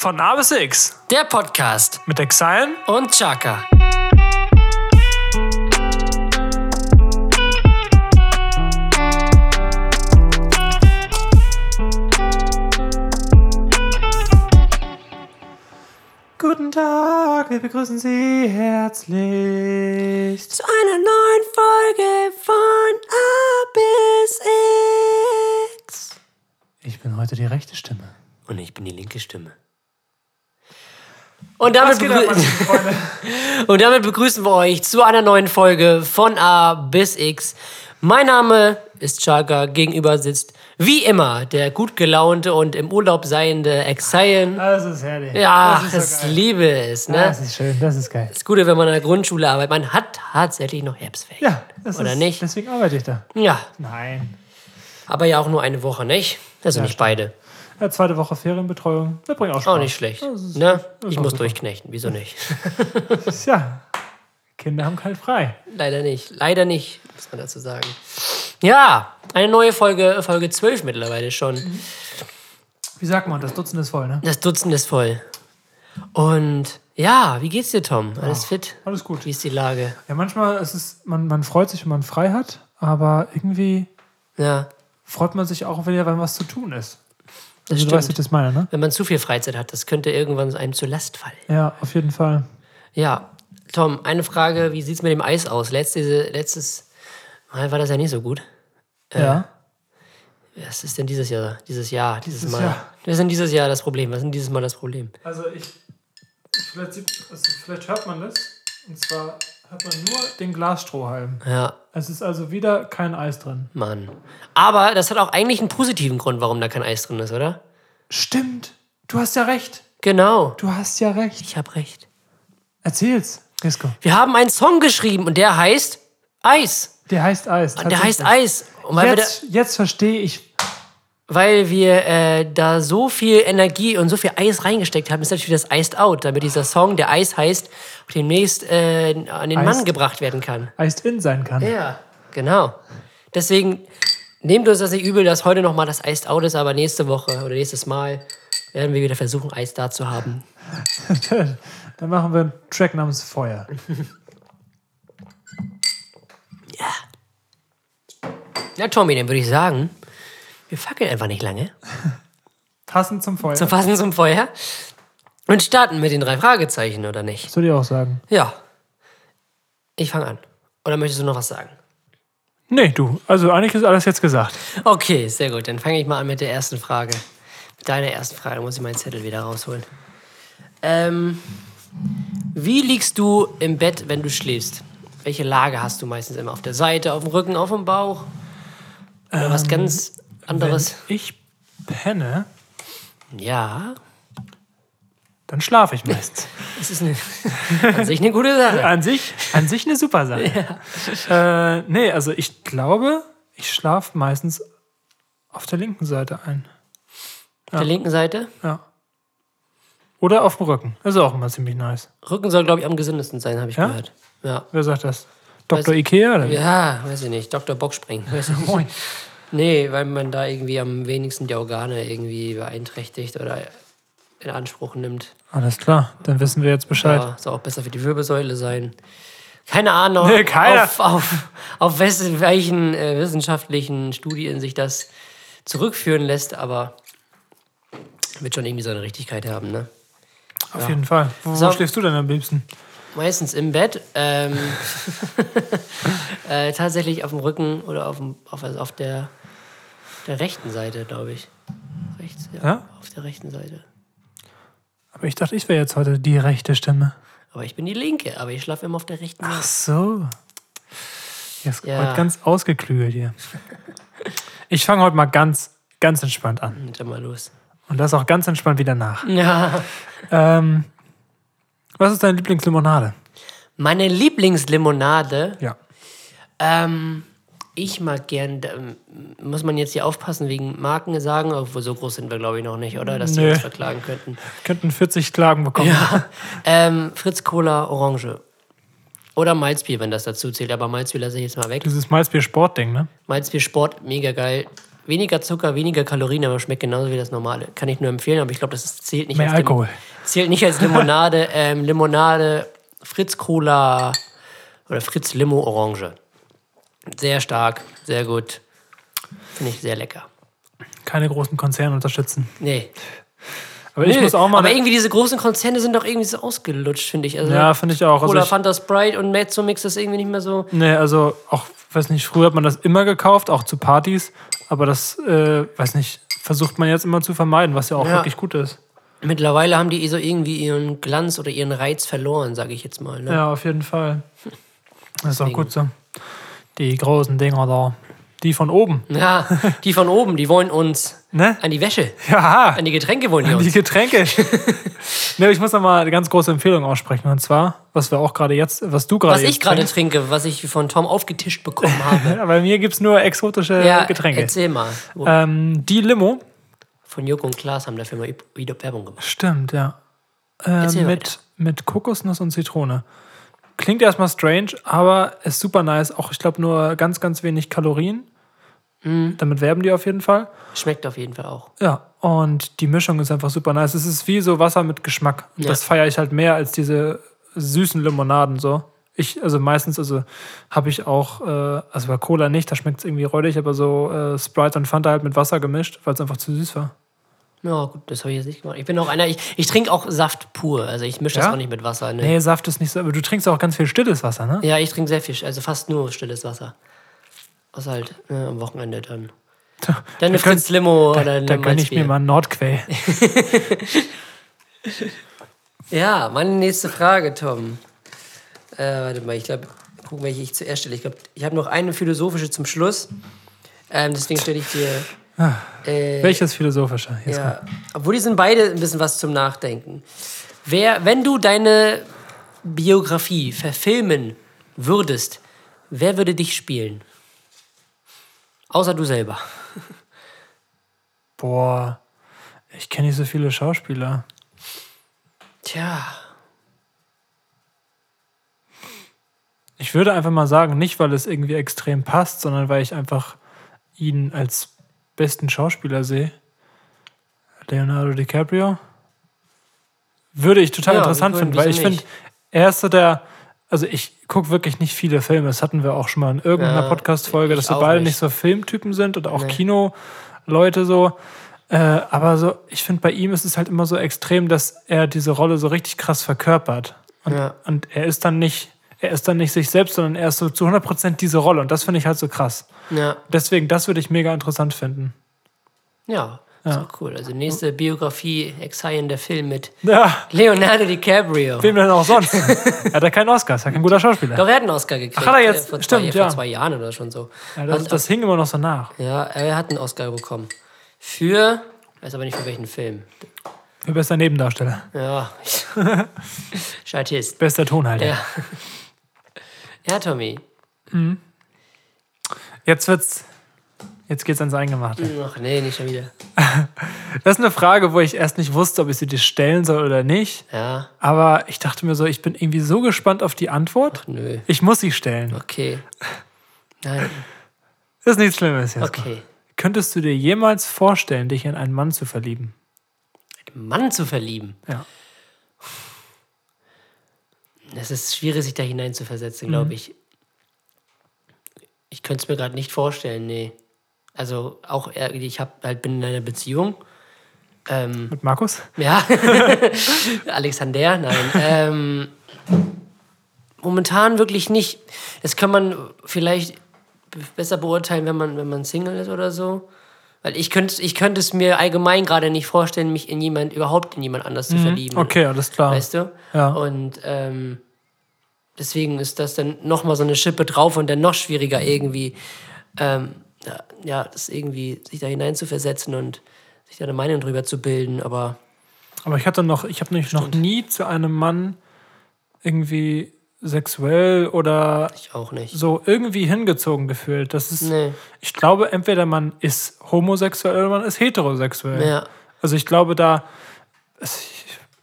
Von A bis X Der Podcast mit Exilen. und Chaka. Guten Tag, wir begrüßen Sie herzlich. Zu einer neuen Folge von A bis X. Ich bin heute die rechte Stimme. Und ich bin die linke Stimme. Und damit, ab, und damit begrüßen wir euch zu einer neuen Folge von A bis X. Mein Name ist Chaka, gegenüber sitzt wie immer der gut gelaunte und im Urlaub seiende Exilen. Das ist herrlich. Ja, das ist so liebe es, ne? Das ist schön, das ist geil. Das Gute, wenn man in der Grundschule arbeitet, man hat tatsächlich noch Herbstferien. Ja, das Oder ist, nicht? Deswegen arbeite ich da. Ja, Nein. aber ja auch nur eine Woche, nicht? Also nicht beide. Ja, zweite Woche Ferienbetreuung. Das bringt auch Spaß. Auch nicht schlecht. Ist, Ne? Ich muss super. durchknechten, wieso nicht? Ja, Kinder haben kein frei. Leider nicht. Leider nicht, muss man dazu sagen. Ja, eine neue Folge, Folge 12 mittlerweile schon. Wie sagt man, das Dutzend ist voll, ne? Das Dutzend ist voll. Und ja, wie geht's dir, Tom? Alles fit? Alles gut. Wie ist die Lage? Ja, manchmal ist es, man, man freut sich, wenn man frei hat, aber irgendwie Ja, freut man sich auch, wenn ja wenn was zu tun ist. Das Also, du weißt, wie ich das meine, ne? Wenn man zu viel Freizeit hat, das könnte irgendwann einem zur Last fallen. Ja, auf jeden Fall. Ja, Tom, eine Frage, wie sieht's mit dem Eis aus? Letzte, letztes Mal war das ja nicht so gut. ja. Was ist denn dieses Jahr, dieses Jahr, dieses, Dieses Mal? Jahr. Was ist denn dieses Jahr das Problem? Was ist denn dieses Mal das Problem? Also ich, vielleicht, sieht, also vielleicht hört man das. Und zwar hört man nur den Glasstrohhalm. Ja, Es ist also wieder kein Eis drin. Mann. Aber das hat auch eigentlich einen positiven Grund, warum da kein Eis drin ist, oder? Stimmt. Du hast ja recht. Genau. Du hast ja recht. Ich habe recht. Erzähl's, Risco. Wir haben einen Song geschrieben und der heißt Eis. Der heißt Eis. Der heißt. Eis. Und weil wir, da, Jetzt, jetzt verstehe ich. Weil wir äh, da so viel Energie und so viel Eis reingesteckt haben, ist natürlich das Iced Out, damit dieser Song, der Eis heißt, demnächst äh, an den Mann Iced. gebracht werden kann. Iced in sein kann. Ja, genau. Deswegen nehmt uns das nicht übel, dass heute noch mal das Iced Out ist, aber nächste Woche oder nächstes Mal werden wir wieder versuchen, Eis da zu haben. Dann machen wir einen Track namens Feuer. Ja, Tommy, dann würde ich sagen, wir fackeln einfach nicht lange. Passend zum Feuer. Zum Fassen zum Feuer. Und starten mit den drei Fragezeichen, oder nicht? Soll ich auch sagen? Ja. Ich fange an. Oder möchtest du noch was sagen? Nee, du. Also eigentlich ist alles jetzt gesagt. Okay, sehr gut. Dann fange ich mal an mit der ersten Frage. Mit deiner ersten Frage. Da muss ich meinen Zettel wieder rausholen. Ähm, wie liegst du im Bett, wenn du schläfst? Welche Lage hast du meistens immer? Auf der Seite, auf dem Rücken, auf dem Bauch? Oder was ganz anderes? Wenn ich penne, Ja, dann schlafe ich meistens. das ist eine, an sich eine gute Sache. an, sich, an sich eine super Sache. Äh, nee, also ich glaube, ich schlafe meistens auf der linken Seite ein. Auf der linken Seite. Ja. Oder auf dem Rücken. Das ist auch immer ziemlich nice. Rücken soll, glaube ich, am gesündesten sein, habe ich Ja? gehört. Ja. Wer sagt das? Dr. Weiß- Ikea? Oder? Ja, weiß ich nicht. Dr. Bockspring. Weiß ich nicht. Nee, weil man da irgendwie am wenigsten die Organe irgendwie beeinträchtigt oder in Anspruch nimmt. Alles klar, dann wissen wir jetzt Bescheid. Ja, soll auch besser für die Wirbelsäule sein. Keine Ahnung, Nee, keiner. auf, auf, auf welchen äh, wissenschaftlichen Studien sich das zurückführen lässt, aber wird schon irgendwie seine Richtigkeit haben, ne? Auf jeden Fall. Wo, So. schläfst du denn am liebsten? Meistens im Bett. Ähm, äh, tatsächlich auf dem Rücken oder auf, dem, auf, also auf der, der rechten Seite, glaube ich. Rechts, ja, Ja? Auf der rechten Seite. Aber ich dachte, ich wäre jetzt heute die rechte Stimme. Aber ich bin die linke, aber ich schlafe immer auf der rechten Ach Seite. so. Jetzt Ja. ganz ausgeklügelt hier. Ich fange heute mal ganz, ganz entspannt an. Und dann mal los. Und das auch ganz entspannt wieder nach. Ja. Ähm, was ist deine Lieblingslimonade? Meine Lieblingslimonade, Ja. ähm, ich mag gern, muss man jetzt hier aufpassen wegen Marken sagen, obwohl so groß sind wir, glaube ich, noch nicht, oder? Dass die Nee. uns verklagen könnten. Könnten 40 Klagen bekommen. Ähm, Fritz Cola Orange. Oder Malzbier, wenn das dazu zählt. Aber Malzbier lasse ich jetzt mal weg. Dieses Malzbier-Sportding, ne? Malzbier Sport, mega geil. weniger Zucker, weniger Kalorien, aber schmeckt genauso wie das normale. Kann ich nur empfehlen, aber ich glaube, das zählt nicht Mehr als Lim- Alkohol. Zählt nicht als Limonade. ähm, Limonade, Fritz Cola oder Fritz Limo Orange. Sehr stark, sehr gut. Finde ich sehr lecker. Keine großen Konzerne unterstützen. Nee. Aber ich Nö, muss auch mal. aber irgendwie diese großen Konzerne sind doch irgendwie so ausgelutscht, finde ich. Also ja, finde ich auch. Also Cola, ich, Fanta, Sprite und Mezzo Mix ist irgendwie nicht mehr so. nee, also auch, weiß nicht, früher hat man das immer gekauft, auch zu Partys. Aber das, äh, weiß nicht, versucht man jetzt immer zu vermeiden, was ja auch Ja. wirklich gut ist. Mittlerweile haben die so irgendwie ihren Glanz oder ihren Reiz verloren, sage ich jetzt mal. Ne? Ja, auf jeden Fall. Das ist auch gut so. Die großen Dinger da. Die von oben. Ja, die von oben, die wollen uns Ne? an die Wäsche, Ja, an die Getränke wollen die die uns. Getränke. ne, ich muss noch mal eine ganz große Empfehlung aussprechen. Und zwar, was wir auch gerade jetzt, was du gerade Was ich gerade trinke, was ich von Tom aufgetischt bekommen habe. Bei mir gibt es nur exotische ja, Getränke. erzähl mal. Ähm, die Limo. Von Joko und Klaas haben dafür mal wieder Werbung gemacht. Stimmt, ja. Äh, mit, mit Kokosnuss und Zitrone. Klingt erstmal strange, aber ist super nice. Auch, ich glaube, nur ganz, ganz wenig Kalorien. Mhm. Damit werben die auf jeden Fall. Schmeckt auf jeden Fall auch. Ja, und die Mischung ist einfach super nice. Es ist wie so Wasser mit Geschmack. Ja. das feiere ich halt mehr als diese süßen Limonaden so. Ich, also meistens, also habe ich auch, äh, also bei Cola nicht, da schmeckt es irgendwie räudig, aber so äh, Sprite und Fanta halt mit Wasser gemischt, weil es einfach zu süß war. Ja, gut, das habe ich jetzt nicht gemacht. Ich bin auch einer, ich, ich trinke auch Saft pur. Also ich mische das Ja? auch nicht mit Wasser. Ne? Nee, Saft ist nicht so, aber du trinkst auch ganz viel stilles Wasser, ne? Ja, ich trinke sehr viel, also fast nur stilles Wasser. Außer halt ne, am Wochenende dann. Dann eine könnt- Fritz Limo oder Da, eine da gönne ich mir Malzbier. mal einen Nordquell. Ja, meine nächste Frage, Tom. Äh, warte mal, ich glaube, gucken, welche ich zuerst stelle. Ich glaube, ich habe noch eine philosophische zum Schluss. Ähm, deswegen stelle ich dir. Äh, Welches philosophische? Jetzt Ja, obwohl die sind beide ein bisschen was zum Nachdenken. Wer, wenn du deine Biografie verfilmen würdest, wer würde dich spielen? Außer du selber. Boah, ich kenne nicht so viele Schauspieler. Tja. Ich würde einfach mal sagen, nicht weil es irgendwie extrem passt, sondern weil ich einfach ihn als besten Schauspieler sehe. Leonardo DiCaprio. Würde ich total Ja, interessant finden, weil ich finde, er ist so der, also ich gucke wirklich nicht viele Filme. Das hatten wir auch schon mal in irgendeiner Ja, Podcast-Folge, dass wir beide nicht. nicht so Filmtypen sind oder auch Nee. Kinoleute so. Äh, aber so, ich finde, bei ihm ist es halt immer so extrem, dass er diese Rolle so richtig krass verkörpert. Und, Ja. und er ist dann nicht, er ist dann nicht sich selbst, sondern er ist so zu 100% diese Rolle. Und das finde ich halt so krass. Ja. Deswegen, das würde ich mega interessant finden. Ja. Ja. auch cool. Also nächste Biografie, Exile, der Film mit Ja, Leonardo DiCaprio. wem denn auch sonst? er hat ja keinen Oscar, ist ja kein guter Schauspieler. Doch, er hat einen Oscar gekriegt. Ach, hat er jetzt? Vor, Stimmt, zwei, ja. vor zwei Jahren oder schon so. Ja, das, Und- das hing immer noch so nach. ja, er hat einen Oscar bekommen. Für, weiß aber nicht für welchen Film. Für bester Nebendarsteller. Ja. Schaltist. Bester Tonhalter. Ja. Ja, Tommy. Jetzt wird's. Jetzt geht's ans Eingemachte. Ach nee, nicht schon wieder. Das ist eine Frage, wo ich erst nicht wusste, ob ich sie dir stellen soll oder nicht. Ja, Aber ich dachte mir so, ich bin irgendwie so gespannt auf die Antwort. nö. Ich muss sie stellen. Okay. Nein, Das ist nichts Schlimmes jetzt. okay. Könntest du dir jemals vorstellen, dich in einen Mann zu verlieben? Einen Mann zu verlieben. Ja. Das ist schwierig, sich da hinein zu versetzen, Mhm. glaube ich. Ich könnte es mir gerade nicht vorstellen, nee. Also auch, eher- ich hab, halt, bin in einer Beziehung. Ähm, Mit Markus? Ja, Alexander, nein. Ähm, momentan wirklich nicht. Das kann man vielleicht besser beurteilen, wenn man, wenn man Single ist oder so. Weil ich könnte ich könnte es mir allgemein gerade nicht vorstellen, mich in jemand, überhaupt in jemand anders zu verlieben. Mhm. Okay, alles klar. Weißt du? Ja. Und ähm, deswegen ist das dann nochmal so eine Schippe drauf und dann noch schwieriger irgendwie, ähm, ja, das irgendwie sich da hineinzuversetzen und sich da eine Meinung drüber zu bilden. Aber Aber ich hatte noch, ich habe mich noch nie zu einem Mann irgendwie sexuell oder ich auch nicht. so irgendwie hingezogen gefühlt. Das ist, Nee. ich glaube, entweder man ist homosexuell oder man ist heterosexuell. Ja. Also ich glaube, da,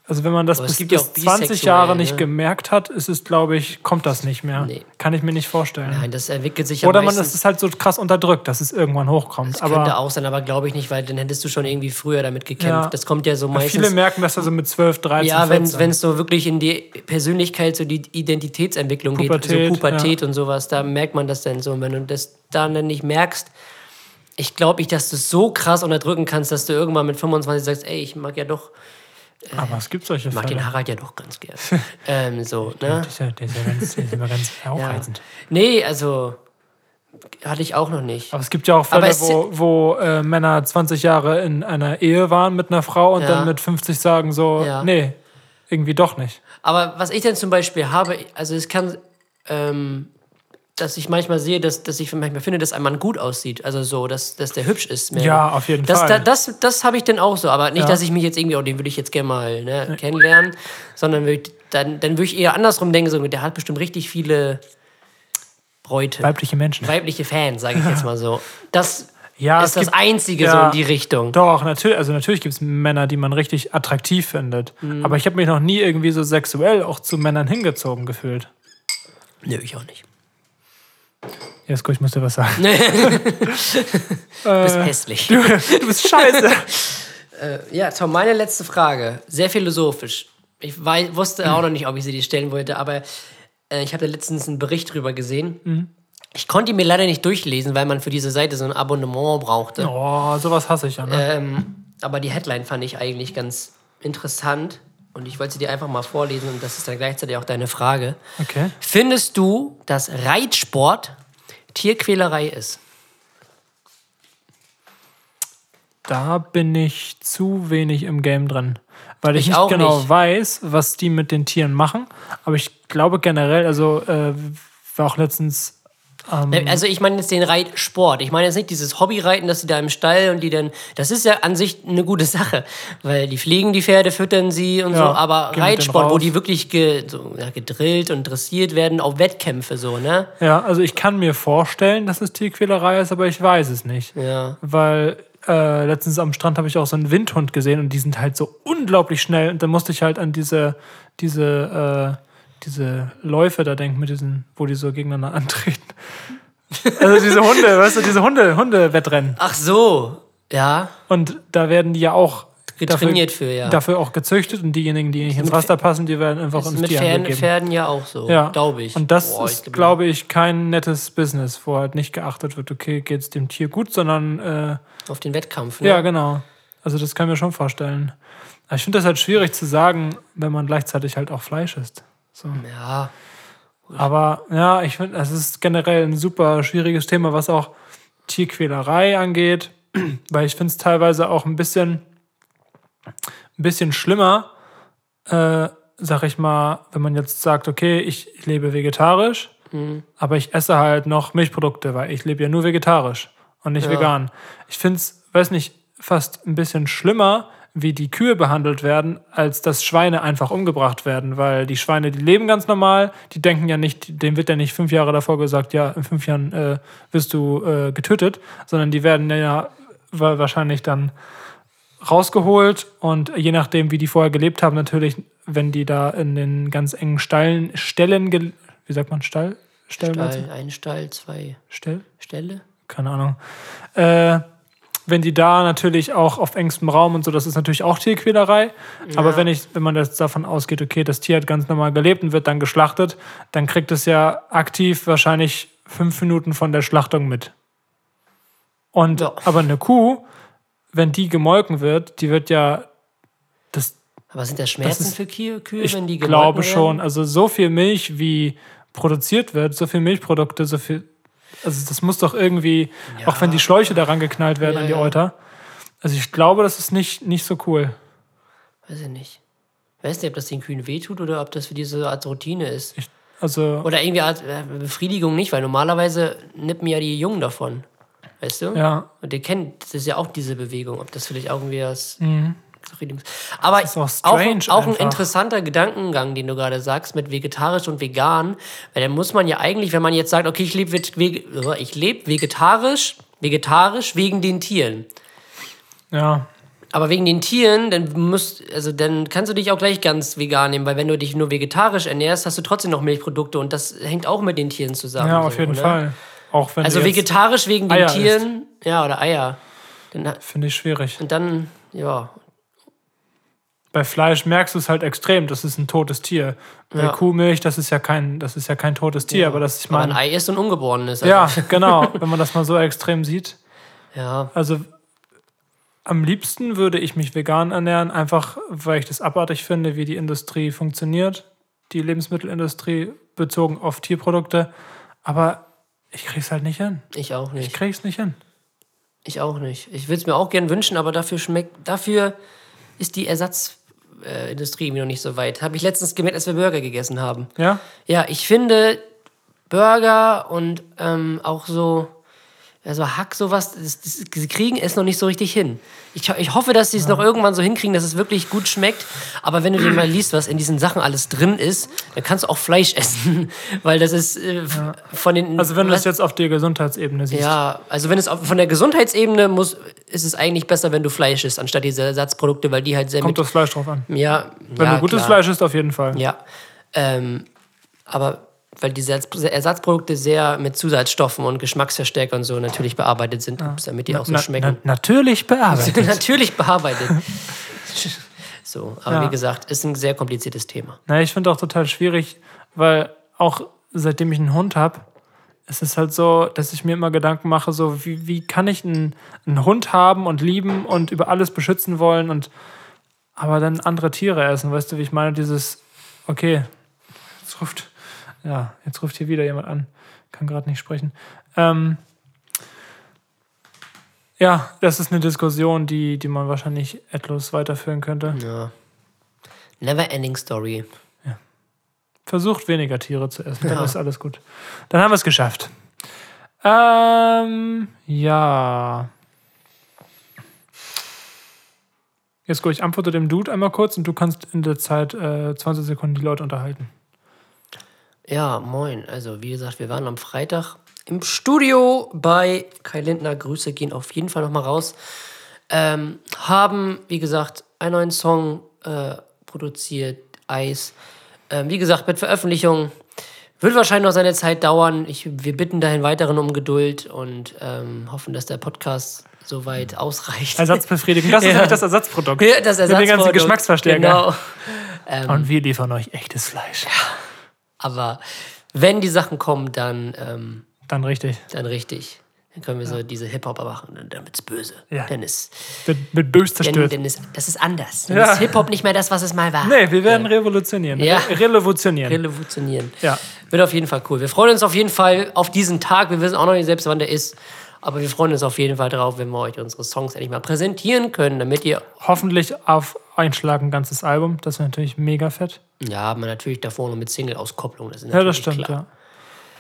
Also wenn man das Aber bis, ja bis auch 20 bisexuell, Jahre nicht ne? gemerkt hat, ist es, glaube ich, kommt das nicht mehr. Nee. Kann ich mir nicht vorstellen. Nein, das entwickelt sich ja Oder man ist es halt so krass unterdrückt, dass es irgendwann hochkommt. das könnte aber auch sein, aber glaube ich nicht, weil dann hättest du schon irgendwie früher damit gekämpft. Ja. Das kommt ja so meistens. viele merken das also mit 12, 13, ja, wenn 14. es so wirklich in die Persönlichkeit, so die Identitätsentwicklung geht, Pubertät, so Pubertät und sowas, da merkt man das dann so. Und wenn du das dann nicht merkst, ich glaube nicht, dass du es so krass unterdrücken kannst, dass du irgendwann mit 25 sagst, ey, ich mag ja doch, aber es gibt solche mag Fälle. den Harald ja doch ganz gern. ähm, so, ne? Der ist ja, der ist ja ganz, der ist immer ganz aufreizend. Nee, also hatte ich auch noch nicht. Aber es gibt ja auch Fälle, wo, wo äh, Männer 20 Jahre in einer Ehe waren mit einer Frau und Ja. dann mit 50 sagen so, Ja. nee, irgendwie doch nicht. Aber was ich dann zum Beispiel habe, also es kann, ähm, dass ich manchmal sehe, dass, dass ich manchmal finde, dass ein Mann gut aussieht. Also so, dass, dass der hübsch ist. Mehr. Ja, auf jeden das, Fall. Da, das das habe ich dann auch so. Aber nicht, Ja. dass ich mich jetzt irgendwie, oh, den würde ich jetzt gerne mal ne, kennenlernen, sondern würd, dann, dann würde ich eher andersrum denken, so, der hat bestimmt richtig viele Bräute. Weibliche Menschen. weibliche Fans, sage ich jetzt mal so. Das Ja, ist das gibt- Einzige so ja. in die Richtung. Doch, natürlich, also natürlich gibt es Männer, die man richtig attraktiv findet. Mhm. Aber ich habe mich noch nie irgendwie so sexuell auch zu Männern hingezogen gefühlt. Nö, ich auch nicht. Gut, ich muss dir was sagen. Du bist hässlich. Du, du bist scheiße. Ja, Tom, meine letzte Frage. Sehr philosophisch. Ich wei- wusste auch noch nicht, ob ich sie dir stellen wollte, aber äh, ich habe da letztens einen Bericht drüber gesehen. Ich konnte ihn mir leider nicht durchlesen, weil man für diese Seite so ein Abonnement brauchte. Oh, sowas hasse ich ja. Ne? Ähm, aber die Headline fand ich eigentlich ganz interessant und ich wollte sie dir einfach mal vorlesen und das ist dann gleichzeitig auch deine Frage. Okay. Findest du, dass Reitsport Tierquälerei ist? Da bin ich zu wenig im Game drin. Weil ich, Ich nicht genau nicht. weiß, was die mit den Tieren machen. Aber ich glaube generell, also äh, war auch letztens. Ähm, Also ich meine jetzt den Reitsport. Ich meine jetzt nicht dieses Hobbyreiten, dass sie da im Stall und die dann. Das ist ja an sich eine gute Sache, weil die pflegen die Pferde, füttern sie und so. Ja, Aber mit denen Reitsport, wo die wirklich ge, so, ja, gedrillt und dressiert werden auf Wettkämpfe so, ne? ja, also ich kann mir vorstellen, dass es Tierquälerei ist, aber ich weiß es nicht. Ja. Weil äh, letztens am Strand habe ich auch so einen Windhund gesehen und die sind halt so unglaublich schnell. Und dann musste ich halt an diese, diese, äh, diese Läufe da denken, mit diesen, wo die so gegeneinander antreten. Also diese Hunde, weißt du, diese Hunde, Hunde-Wettrennen. Ach so, ja. Und da werden die ja auch Getrainiert für, ja. dafür auch gezüchtet und diejenigen, die nicht ins Raster passen, die werden einfach ins mit Tierheim Pferden, gegeben. Pferden ja auch so, Ja, glaube ich. Und das Boah, ist, glaub- glaube ich, kein nettes Business, wo halt nicht geachtet wird, okay, geht es dem Tier gut, sondern äh, Auf den Wettkampf, ne? ja, genau. Also das kann ich mir schon vorstellen. Aber ich finde das halt schwierig zu sagen, wenn man gleichzeitig halt auch Fleisch isst. So. Ja. Aber ja, ich finde, es ist generell ein super schwieriges Thema, was auch Tierquälerei angeht, weil ich finde es teilweise auch ein bisschen, ein bisschen schlimmer, äh, sag ich mal, wenn man jetzt sagt, okay, ich lebe vegetarisch, aber ich esse halt noch Milchprodukte, weil ich lebe ja nur vegetarisch und nicht Ja. vegan. Ich finde es, weiß nicht, fast ein bisschen schlimmer, wie die Kühe behandelt werden, als dass Schweine einfach umgebracht werden, weil die Schweine, die leben ganz normal, die denken ja nicht, denen wird ja nicht fünf Jahre davor gesagt, ja, in fünf Jahren äh, wirst du äh, getötet, sondern die werden ja wa- wahrscheinlich dann rausgeholt und je nachdem, wie die vorher gelebt haben, natürlich, wenn die da in den ganz engen Stallen, Stellen, wie sagt man, Stall? Stall, ein Stall, zwei Stell? Ställe. Keine Ahnung. Äh, wenn die da natürlich auch auf engstem Raum und so, das ist natürlich auch Tierquälerei. Aber wenn ich, wenn man jetzt davon ausgeht, okay, das Tier hat ganz normal gelebt und wird dann geschlachtet, dann kriegt es ja aktiv wahrscheinlich fünf Minuten von der Schlachtung mit. Und Ja. aber eine Kuh, wenn die gemolken wird, die wird ja das Aber sind das Schmerzen ist- für Kühe, Kühe ich wenn die gemolken glaube werden? schon. Also so viel Milch, wie produziert wird, so viel Milchprodukte, so viel. Also das muss doch irgendwie, auch wenn die Schläuche daran geknallt werden Ja, an die ja. Euter. Also ich glaube, das ist nicht, nicht so cool. Weiß ich nicht. Weiß nicht, ob das den Kühen wehtut oder ob das für diese Art Routine ist. Also Oder irgendwie Art äh, Befriedigung nicht, weil normalerweise nippen ja die Jungen davon. Weißt du? ja, Und ihr kennt, das ist ja auch diese Bewegung, ob das vielleicht irgendwie was. Ist. Aber Mhm. ist auch auch, strange auch ein einfach. interessanter Gedankengang, den du gerade sagst, mit vegetarisch und vegan. Weil dann muss man ja eigentlich, wenn man jetzt sagt, okay, ich lebe ich leb vegetarisch, vegetarisch wegen den Tieren. ja. Aber wegen den Tieren, dann musst, also dann kannst du dich auch gleich ganz vegan nehmen, weil wenn du dich nur vegetarisch ernährst, hast du trotzdem noch Milchprodukte und das hängt auch mit den Tieren zusammen. Ja, auf so, jeden ne? Fall. Auch wenn Also vegetarisch wegen den Eier Tieren, ja, oder Eier. Finde ich schwierig. und dann, ja, Bei Fleisch merkst du es halt extrem, das ist ein totes Tier. Bei Ja. Kuhmilch, das ist ja kein, das ist ja kein totes Tier, aber das ich aber ein meine. Ei ist und ungeborenes. Also, Ja, genau, wenn man das mal so extrem sieht. ja. Also am liebsten würde ich mich vegan ernähren, einfach weil ich das abartig finde, wie die Industrie funktioniert, die Lebensmittelindustrie bezogen auf Tierprodukte. Aber ich krieg's halt nicht hin. Ich auch Ich nicht. krieg's nicht hin. Ich auch nicht. Ich würde es mir auch gern wünschen, aber dafür schmeckt, dafür ist die Ersatzindustrie äh, Industrie irgendwie noch nicht so weit. Habe ich letztens gemerkt, als wir Burger gegessen haben. Ja? Ja, ich finde Burger und ähm, auch so, also Hack, sowas, das, das, sie kriegen es noch nicht so richtig hin. Ich, ich hoffe, dass sie es noch irgendwann so hinkriegen, dass es wirklich gut schmeckt. Aber wenn du dir mal liest, was in diesen Sachen alles drin ist, dann kannst du auch Fleisch essen. Weil das ist äh, von den. Also wenn du das jetzt auf der Gesundheitsebene siehst. ja, also wenn es auf, von der Gesundheitsebene muss, ist es eigentlich besser, wenn du Fleisch isst, anstatt diese Ersatzprodukte, weil die halt sehr Kommt mit. das Fleisch drauf an. Ja, Wenn ja, du gutes klar. Fleisch isst, auf jeden Fall. Ja. Ähm, aber weil diese Ersatz- Ersatzprodukte sehr mit Zusatzstoffen und Geschmacksverstärker und so natürlich bearbeitet sind, damit die auch so Na, schmecken. na, natürlich bearbeitet. natürlich bearbeitet. so, aber Ja. wie gesagt, ist ein sehr kompliziertes Thema. Na, ich finde auch total schwierig, weil auch seitdem ich einen Hund habe, es ist halt so, dass ich mir immer Gedanken mache, so wie, wie kann ich einen, einen Hund haben und lieben und über alles beschützen wollen und aber dann andere Tiere essen, weißt du, wie ich meine? Dieses, okay, jetzt ruft, ja, jetzt ruft hier wieder jemand an, kann gerade nicht sprechen. Ähm, ja, das ist eine Diskussion, die, die man wahrscheinlich etwas weiterführen könnte. Ja. Never ending story. Versucht weniger Tiere zu essen, dann ist alles gut. Dann haben wir es geschafft. Ähm, ja. Jetzt go ich antworte dem Dude einmal kurz und du kannst in der Zeit äh, 20 Sekunden die Leute unterhalten. Ja, moin. Also, wie gesagt, wir waren am Freitag im Studio bei Kai Lindner. Grüße gehen auf jeden Fall nochmal raus. Ähm, haben, wie gesagt, einen neuen Song äh, produziert, Eis. Ähm, wie gesagt, mit Veröffentlichung wird wahrscheinlich noch seine Zeit dauern. Ich, wir bitten dahin weiteren um Geduld und ähm, hoffen, dass der Podcast soweit ausreicht. Ersatzbefriedigung, das ist Ja. das Ersatzprodukt. Ja, das Mit den ganzen Ersatzprodukt. Geschmacksverstärker. Genau. Und wir liefern euch echtes Fleisch. Aber wenn die Sachen kommen, dann, ähm, Dann richtig. dann richtig. Dann können wir so diese Hip-Hop machen dann wird's böse. Ja. Dann ist, Mit, mit Bös dann, zerstört. dann ist, das ist anders. Dann Ja. ist Hip-Hop nicht mehr das, was es mal war. Nee, wir werden revolutionieren. Ja. Re revolutionieren. Revolutionieren. Ja. Wird auf jeden Fall cool. Wir freuen uns auf jeden Fall auf diesen Tag. Wir wissen auch noch nicht selbst, wann der ist. Aber wir freuen uns auf jeden Fall drauf, wenn wir euch unsere Songs endlich mal präsentieren können, damit ihr. Hoffentlich auf Einschlag ein ganzes Album. Das wäre natürlich mega fett. Ja, aber natürlich davor noch mit Single-Auskopplung. Das ist Ja, das stimmt, klar. ja.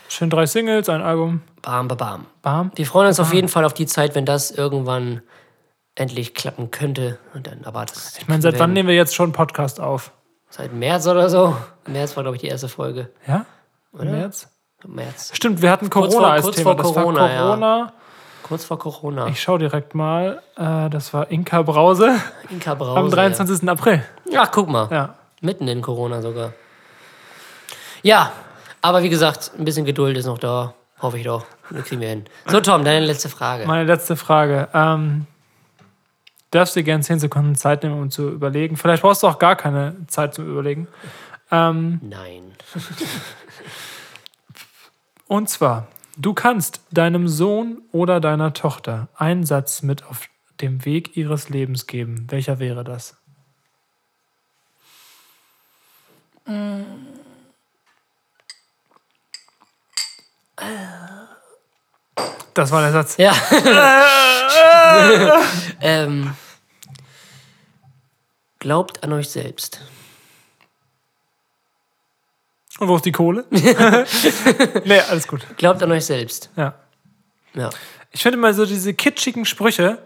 Schön drei Singles, ein Album. Bam, bam, bam. Bam. Wir freuen uns auf jeden Fall auf die Zeit, wenn das irgendwann endlich klappen könnte. Und dann, aber das Ich meine, seit wann nehmen wir jetzt schon einen Podcast auf? Seit März oder so. März war, glaube ich, die erste Folge. Ja? Im März? März. Stimmt, wir hatten Kurz Corona vor- als kurz Thema. vor das Corona, war ja. Kurz vor Corona. Ich schaue direkt mal. Äh, das war Inka Brause Inka Brause. am 23. April. Ja. Ach, guck mal. Ja. Mitten in Corona sogar. Ja, aber wie gesagt, ein bisschen Geduld ist noch da. Hoffe ich doch. Das kriegen wir hin. So, Tom, deine letzte Frage. Meine letzte Frage. Ähm, darfst du dir gerne 10 Sekunden Zeit nehmen, um zu überlegen? Vielleicht brauchst du auch gar keine Zeit zum Überlegen. Ähm, Nein. und zwar, du kannst deinem Sohn oder deiner Tochter einen Satz mit auf dem Weg ihres Lebens geben. Welcher wäre das? Das war der Satz. Ja. ähm, glaubt an euch selbst. Und wo ist die Kohle? nee, alles gut. Glaubt an euch selbst. Ja. Ja. Ich finde immer so diese kitschigen Sprüche.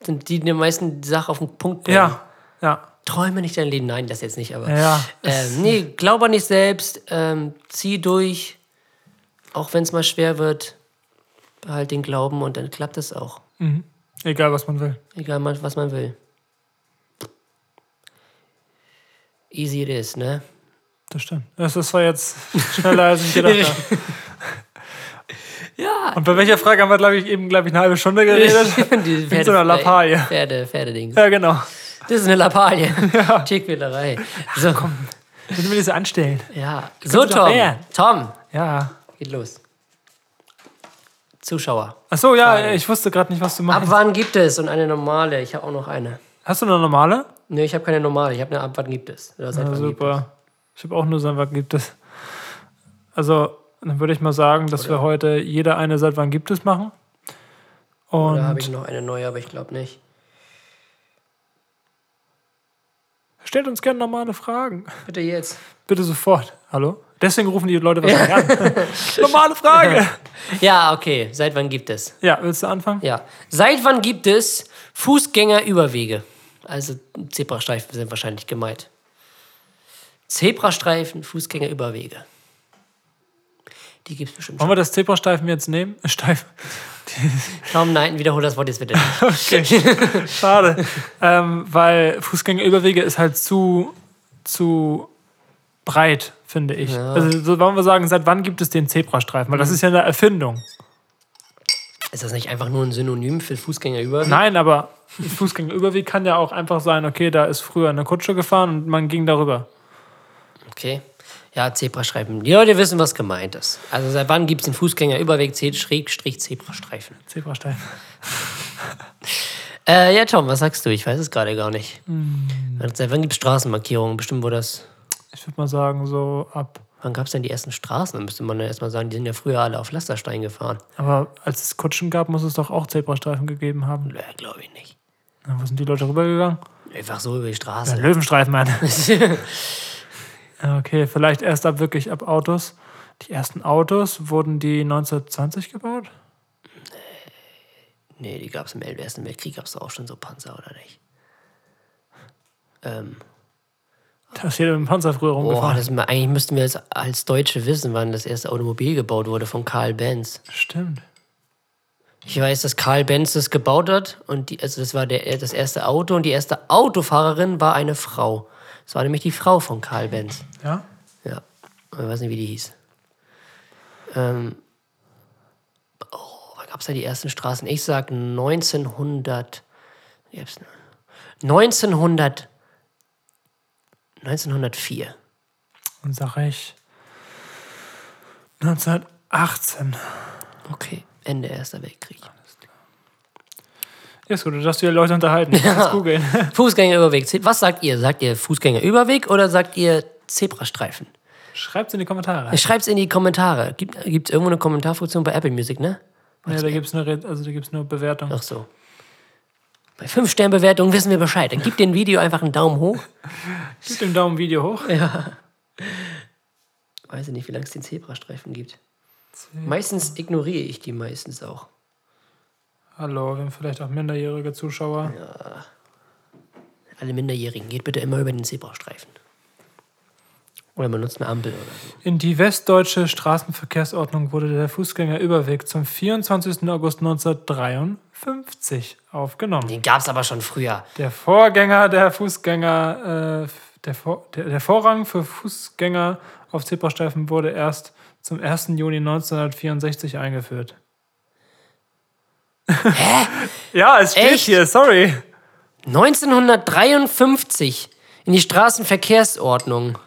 Sind die die meisten Sachen auf den Punkt bringen. Ja, ja, Träume nicht dein Leben. Nein, das jetzt nicht, aber. ja. Ähm, nee, glaub an dich selbst. Ähm, zieh durch. Auch wenn es mal schwer wird. Behalt den Glauben und dann klappt es auch. Egal, was man will. Egal, was man will. Easy it is, ne? Das stimmt. Das das war jetzt schneller, als ich gedacht habe. Ja. Und bei welcher Frage haben wir, glaube ich, eben, glaube ich, eine halbe Stunde geredet? Die Mit so einer Lappalie. Pferde, Pferdedings. Ja, genau. Das ist eine Lappalie. Tierquälerei. So, Müssen wir das so anstellen? ja. So, du doch Tom. Tom, Ja. geht los. Zuschauer. Ach so, ja, Frage. ich wusste gerade nicht, was du Ab machst. wann gibt es? Und eine normale. Ich habe auch noch eine. Hast du eine normale? Nee, ich habe keine normale. Ich habe eine Ab wann gibt es. Ja, super. Ich habe auch nur seit wann gibt es. Also, dann würde ich mal sagen, dass wir heute jeder eine seit wann gibt es machen. es? Oder habe Und ich noch eine neue, aber ich glaube nicht. stellt uns gerne normale Fragen. Bitte jetzt. Bitte sofort. Hallo? Deswegen rufen die Leute wahrscheinlich an. normale Frage. Ja, okay. Seit wann gibt es? Ja, willst du anfangen? Ja. Seit wann gibt es Fußgängerüberwege? Also Zebrastreifen sind wahrscheinlich gemeint. Zebrastreifen, Fußgängerüberwege. Die gibt es bestimmt Wollen wir das Zebrastreifen jetzt nehmen? Steifen. Tom, nein, wiederhol das Wort jetzt bitte nicht. Okay. Schade. ähm, weil Fußgängerüberwege ist halt zu, zu breit, finde ich. Also so wollen wir sagen, seit wann gibt es den Zebrastreifen? Weil das ist ja eine Erfindung. Ist das nicht einfach nur ein Synonym für Fußgängerüberweg? Nein, aber Fußgängerüberweg kann ja auch einfach sein, okay, da ist früher eine Kutsche gefahren und man ging darüber. Okay. Ja, Zebrastreifen. Die Leute wissen, was gemeint ist. Also seit wann gibt es den Fußgängerüberweg, Schrägstrich, Zebrastreifen? Zebrastreifen. Äh, ja, Tom, was sagst du? Ich weiß es gerade gar nicht. Seit wann gibt es Straßenmarkierungen? Bestimmt, wo das. Ich würde mal sagen, so ab. Wann gab es denn die ersten Straßen? Dann müsste man ja erstmal sagen, die sind ja früher alle auf Lasterstein gefahren. Aber als es Kutschen gab, muss es doch auch Zebrastreifen gegeben haben. Nö, glaube ich nicht. Na, Wo sind die Leute rübergegangen? Einfach so über die Ja, Straße. Löwenstreifen, Mann. Okay, vielleicht erst ab wirklich ab Autos. Die ersten Autos wurden die 1920 gebaut? nee, die gab es im Ersten Weltkrieg, gab es auch schon so Panzer, oder nicht? Ähm, Da ist jeder mit dem Panzer früher boah, rumgefahren. das, eigentlich müssten wir jetzt als Deutsche wissen, wann das erste Automobil gebaut wurde von Karl Benz. Stimmt. Ich weiß, dass Karl Benz das gebaut hat und die, also das war der, das erste Auto und die erste Autofahrerin war eine Frau. Das war nämlich die Frau von Karl Benz. Ja? Ja, ich weiß nicht, wie die hieß. Ähm, oh, wann gab es da die ersten Straßen? Ich sag 1900. wie gab's denn? 1900. 1904. Und sag ich 1918. Okay, Ende Erster Weltkrieg. Ja, ist gut, du darfst die Leute unterhalten. Ja. Kannst googeln. Fußgängerüberweg. Was sagt ihr? Sagt ihr Fußgängerüberweg oder sagt ihr Zebrastreifen? Schreibt's in die Kommentare. Schreibt es in die Kommentare. Gibt es irgendwo eine Kommentarfunktion bei Apple Music, ne? Ja, da gibt's nur, Re- also da gibt's Bewertung. Ach so. Bei 5-Stern-Bewertungen wissen wir Bescheid. Dann gebt dem Video einfach einen Daumen hoch. Gib dem Daumen Video hoch. Weiß ich nicht, wie lange es den Zebrastreifen gibt. Meistens ignoriere ich die meistens auch. Hallo, wir haben vielleicht auch minderjährige Zuschauer. Alle Minderjährigen, geht bitte immer über den Zebrastreifen. Oder man nutzt eine Ampel oder so. In die westdeutsche Straßenverkehrsordnung wurde der Fußgängerüberweg zum 24. August 1953 aufgenommen. Den gab es aber schon früher. Der Vorgänger der Fußgänger, äh, der, Vor der, der Vorrang für Fußgänger auf Zebrastreifen wurde erst zum 1. Juni 1964 eingeführt. Hä? ja, es steht Echt? hier, sorry. 1953 in die Straßenverkehrsordnung.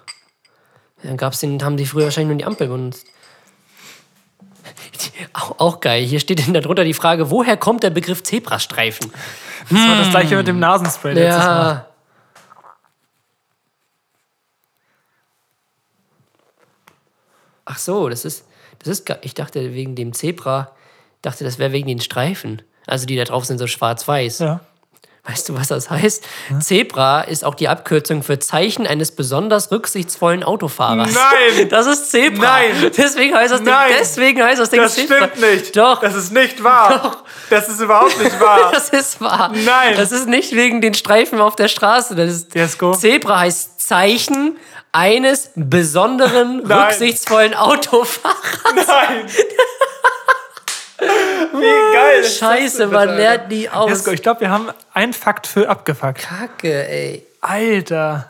Dann gab's den, haben die früher wahrscheinlich nur die Ampel benutzt. Auch, auch geil. Hier steht dann darunter die Frage, woher kommt der Begriff Zebrastreifen? Das war das gleiche mit dem Nasenspray letztes Mal. Ja. Ach so, das ist, das ist, ich dachte wegen dem Zebra, dachte, das wäre wegen den Streifen. Also die da drauf sind so schwarz-weiß. Ja. Weißt du, was das heißt? Zebra ist auch die Abkürzung für Zeichen eines besonders rücksichtsvollen Autofahrers. Nein! Das ist Zebra! Nein! Deswegen heißt das Ding, Nein! deswegen heißt das Ding Das Zebra. stimmt nicht. Doch. Das ist nicht wahr. Das ist überhaupt nicht wahr. Das ist wahr. Nein. Das ist nicht wegen den Streifen auf der Straße. Das ist Jesko? Zebra heißt Zeichen eines besonderen, Nein. rücksichtsvollen Autofahrers. Nein. Wie geil. Scheiße, man lernt nie aus. Jesko, ich glaube, wir haben einen Fakt für abgefuckt. Kacke, ey. Alter.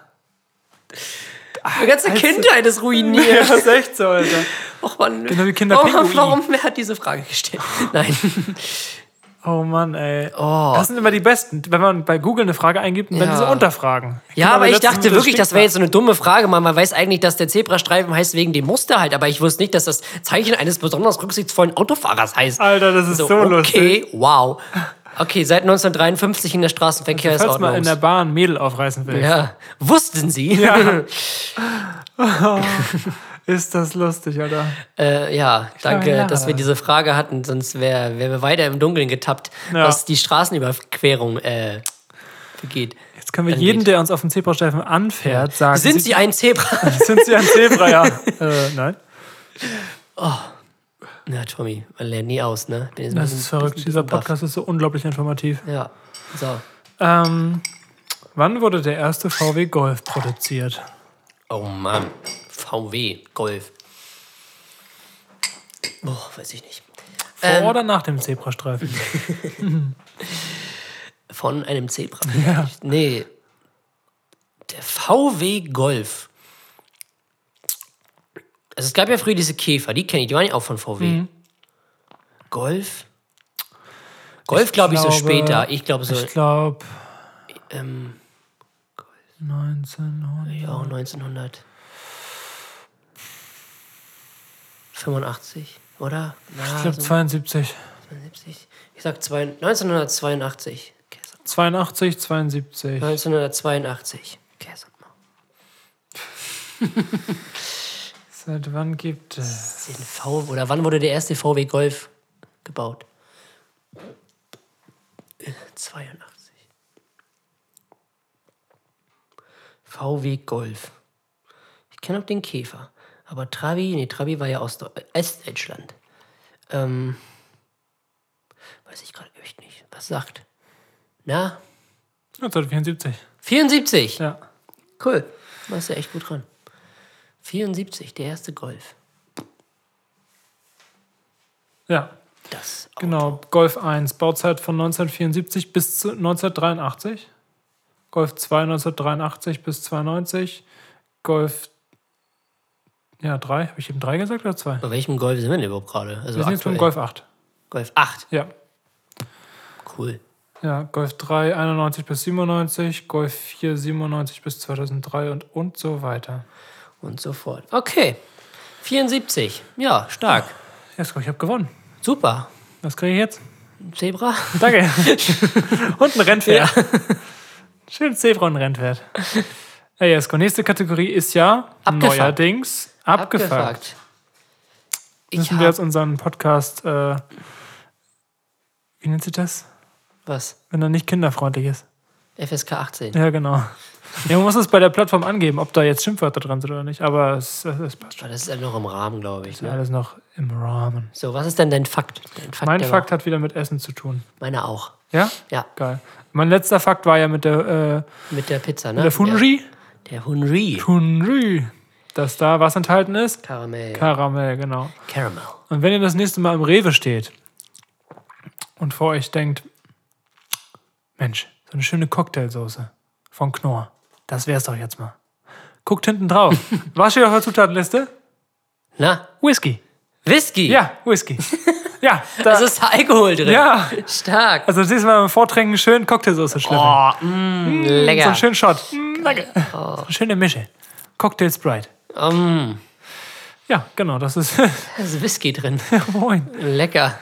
Meine ganze Kindheit ist Ja, ruiniert. das ist echt so, Alter. Och man, Genau wie Kinder warum, Pinguin. warum, wer hat diese Frage gestellt? Nein. Oh Mann, ey. Oh. Das sind immer die besten. Wenn man bei Google eine Frage eingibt und dann Ja. diese Unterfragen. Ja, Genau, aber ich dachte das wirklich, das wäre jetzt so eine dumme Frage. Man, man weiß eigentlich, dass der Zebrastreifen heißt wegen dem Muster halt, aber ich wusste nicht, dass das Zeichen eines besonders rücksichtsvollen Autofahrers heißt. Alter, das ist so, lustig. Okay, wow. Okay, seit 1953 in der Straßenverkehr ist Falls mal in der Ordnung. Bahn Mädel aufreißen will. Ja, wussten Sie? Ja. Ist das lustig, Alter. Äh, ja, danke, ja. dass wir diese Frage hatten, sonst wären wär wir weiter im Dunkeln getappt, Ja. was die Straßenüberquerung äh, begeht. Jetzt können wir Angeht. jeden, der uns auf dem Zebrastreifen anfährt, sagen. Sind Sie ein Zebra? Sind Sie ein Zebra? Ja. äh, nein. Na, Tommy, man lernt nie aus, ne? Ein Das bisschen- ist verrückt. Dieser. Podcast ist so unglaublich informativ. Ja, so. Ähm, wann wurde der erste VW Golf produziert? Oh Mann, VW, Golf. Boah, weiß ich nicht. Vor Ähm. oder nach dem Zebrastreifen? Von einem Zebra. vielleicht. Nee. Der VW Golf. Also es gab ja früher diese Käfer, die kenne ich, die waren ja auch von VW. Mhm. Golf? Golf glaube ich so später. Ich glaube so Ich glaube ähm, 1900. ja, 1985, oder? Na, Ich glaube so 72. 72. Ich sag zwei, 1982. Okay, sag 82, 72. 1982. Okay, sag mal. Seit wann gibt es? Den V oder wann wurde der erste VW Golf gebaut? Äh, 82. VW Golf. Ich kenne auch den Käfer. Aber Trabi, nee, Trabi war ja aus Deu- Ostdeutschland. Ähm, weiß ich gerade echt nicht. Was sagt? Na, 1974. 74. Ja. Cool. Da ist ja echt gut dran. 74, der erste Golf. Ja, Das. genau. Golf 1, Bauzeit von 1974 bis zu 1983. Golf 2 1983 bis 92. Golf ja, 3. Habe ich eben 3 gesagt oder 2? Bei welchem Golf sind wir denn überhaupt gerade? Also Wir sind jetzt beim. Golf 8. Golf 8. Ja. Cool. Ja, Golf 3 91 bis 97, Golf 4 97 bis 2003 und, und so weiter. Und so fort. Okay. 74. Ja, stark. Jesko, ich habe gewonnen. Super. Was kriege ich jetzt? Zebra? Danke. und ein Rennpferd. Schön Zebra und ein Rennpferd. Ja, Jesko, nächste Kategorie ist ja neuerdings abgefuckt. Ich Müssen wir jetzt unseren Podcast, äh, wie nennt sich das? was? Wenn er nicht kinderfreundlich ist. FSK 18. Ja, genau. Ja, man muss es bei der Plattform angeben, ob da jetzt Schimpfwörter dran sind oder nicht, aber es, es, es passt schon. Das ist ja noch im Rahmen, glaube ich. Ne? Alles noch im Rahmen. So, was ist denn dein Fakt? Dein Fakt Mein Fakt hat wieder mit Essen zu tun. Woche. Meiner auch. Ja? Ja, Geil. Mein letzter Fakt war ja mit der, äh, mit der Pizza, ne? der Fungi. Der, der Fungi. Fungi. Dass da was enthalten ist? Karamell. Karamell, genau. Caramel. Und wenn ihr das nächste Mal im Rewe steht und vor euch denkt, Mensch, so eine schöne Cocktailsoße von Knorr, das wär's doch jetzt mal. Guckt hinten drauf. Was steht auf der Zutatenliste? Na, Whisky. Whisky. Ja, Whisky. Ja, da, Da ist Alkohol drin. ja. Stark. Also siehst du mal beim Vortränken schön Cocktailsoße schleppen. Oh, mm, So lecker. ein schönen Shot. Mm, danke. So eine schöne Mische. Cocktail Sprite. Mm, Ja, genau, das ist. da ist Whisky drin. Moin. Lecker.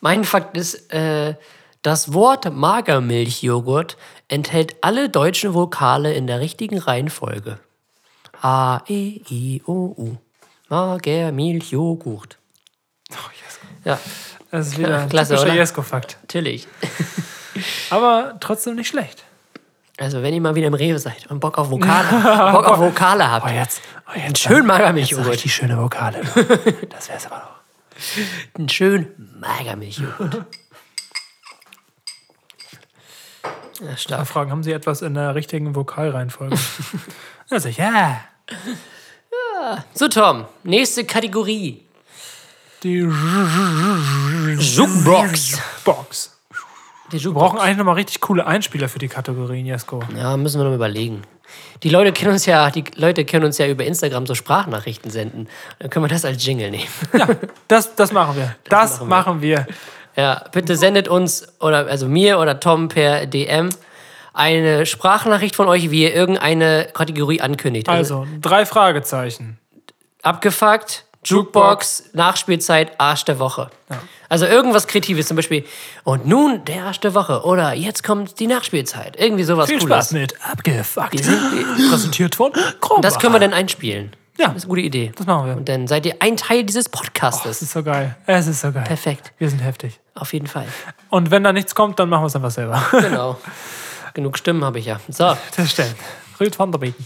Mein Fakt ist, äh, das Wort Magermilchjoghurt enthält alle deutschen Vokale in der richtigen Reihenfolge. A, E, I, O, U. Magermilchjoghurt. Oh, yes. Ja, Das ist wieder ein Klasse, typischer? Jesko-Fakt. natürlich. Aber trotzdem nicht schlecht. Also, wenn ihr mal wieder im Rewe seid und Bock auf Vokale, Bock auf Vokale habt, Oh, jetzt. Oh, jetzt schön Magermilchjoghurt. richtig schöne Vokale. Das wär's aber noch. Einen schön Magermilchjoghurt. Ja, stark. fragen, haben Sie etwas in der richtigen Vokalreihenfolge? Also, ja. So, Tom, nächste Kategorie. Die Jukebox. Box. Wir brauchen eigentlich nochmal richtig coole Einspieler für die Kategorien, Jesko. Ja, müssen wir noch überlegen. Die Leute können uns ja, die Leute können uns ja über Instagram so Sprachnachrichten senden. Dann können wir das als Jingle nehmen. Ja, das, das machen wir. Das, machen wir. Ja, bitte sendet uns oder also mir oder Tom per DM eine Sprachnachricht von euch, wie ihr irgendeine Kategorie ankündigt. Also, Also, drei Fragezeichen. abgefuckt, Jukebox, Nachspielzeit, Arsch der Woche. Also irgendwas Kreatives, zum Beispiel. Und nun der Arsch der Woche oder jetzt kommt die Nachspielzeit. Irgendwie sowas Viel Cooles. Spaß mit Abgefuckt. Präsentiert von Kronbach. Das können wir dann einspielen. Ja. Das ist eine gute Idee. Das machen wir. Und dann seid ihr ein Teil dieses Das Podcastes. ist so geil. Es ist so geil. Perfekt. Wir sind heftig. Auf jeden Fall. Und wenn da nichts kommt, dann machen wir es einfach selber. Genau. Genug Stimmen habe ich ja. So, Das stimmt. Rüd van der Beken.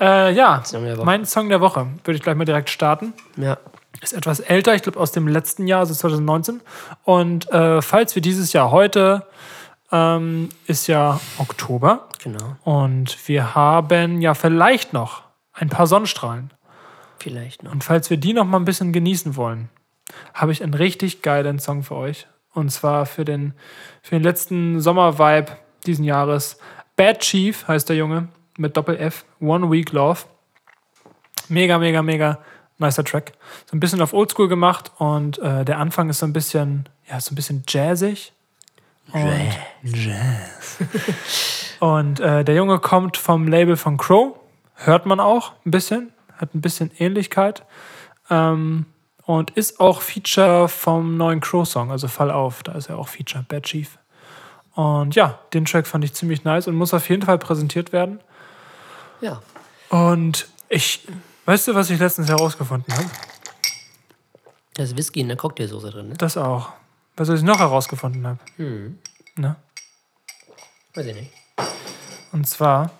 Äh, ja, mein Song der Woche. Würde ich gleich mal direkt starten. ja. Ist etwas älter, ich glaube aus dem letzten Jahr, also 2019. Und äh, falls wir dieses Jahr heute, ähm, ist ja Oktober. Genau. Und wir haben ja vielleicht noch ein paar Sonnenstrahlen. Vielleicht noch. Und falls wir die noch mal ein bisschen genießen wollen, habe ich einen richtig geilen Song für euch. Und zwar für den, für den letzten Sommer-Vibe diesen Jahres. Bad Chief heißt der Junge mit Doppel-F. One Week Love. Mega, mega, mega nicer Track. So ein bisschen auf Oldschool gemacht und äh, der Anfang ist so ein bisschen, ja, so ein bisschen jazzig. Und Jazz. und äh, der Junge kommt vom Label von Crow. Hört man auch ein bisschen. Hat ein bisschen Ähnlichkeit. Ähm, und ist auch Feature vom neuen Crow-Song, also Fall auf. Da ist er auch Feature, Bad Chief. Und ja, den Track fand ich ziemlich nice und muss auf jeden Fall präsentiert werden. Ja. Und ich, weißt du, was ich letztens herausgefunden habe? Da ist Whisky in der Cocktailsoße drin, ne? Das auch. Weißt du, was ich noch herausgefunden habe? Ne? Weiß ich nicht. Und zwar,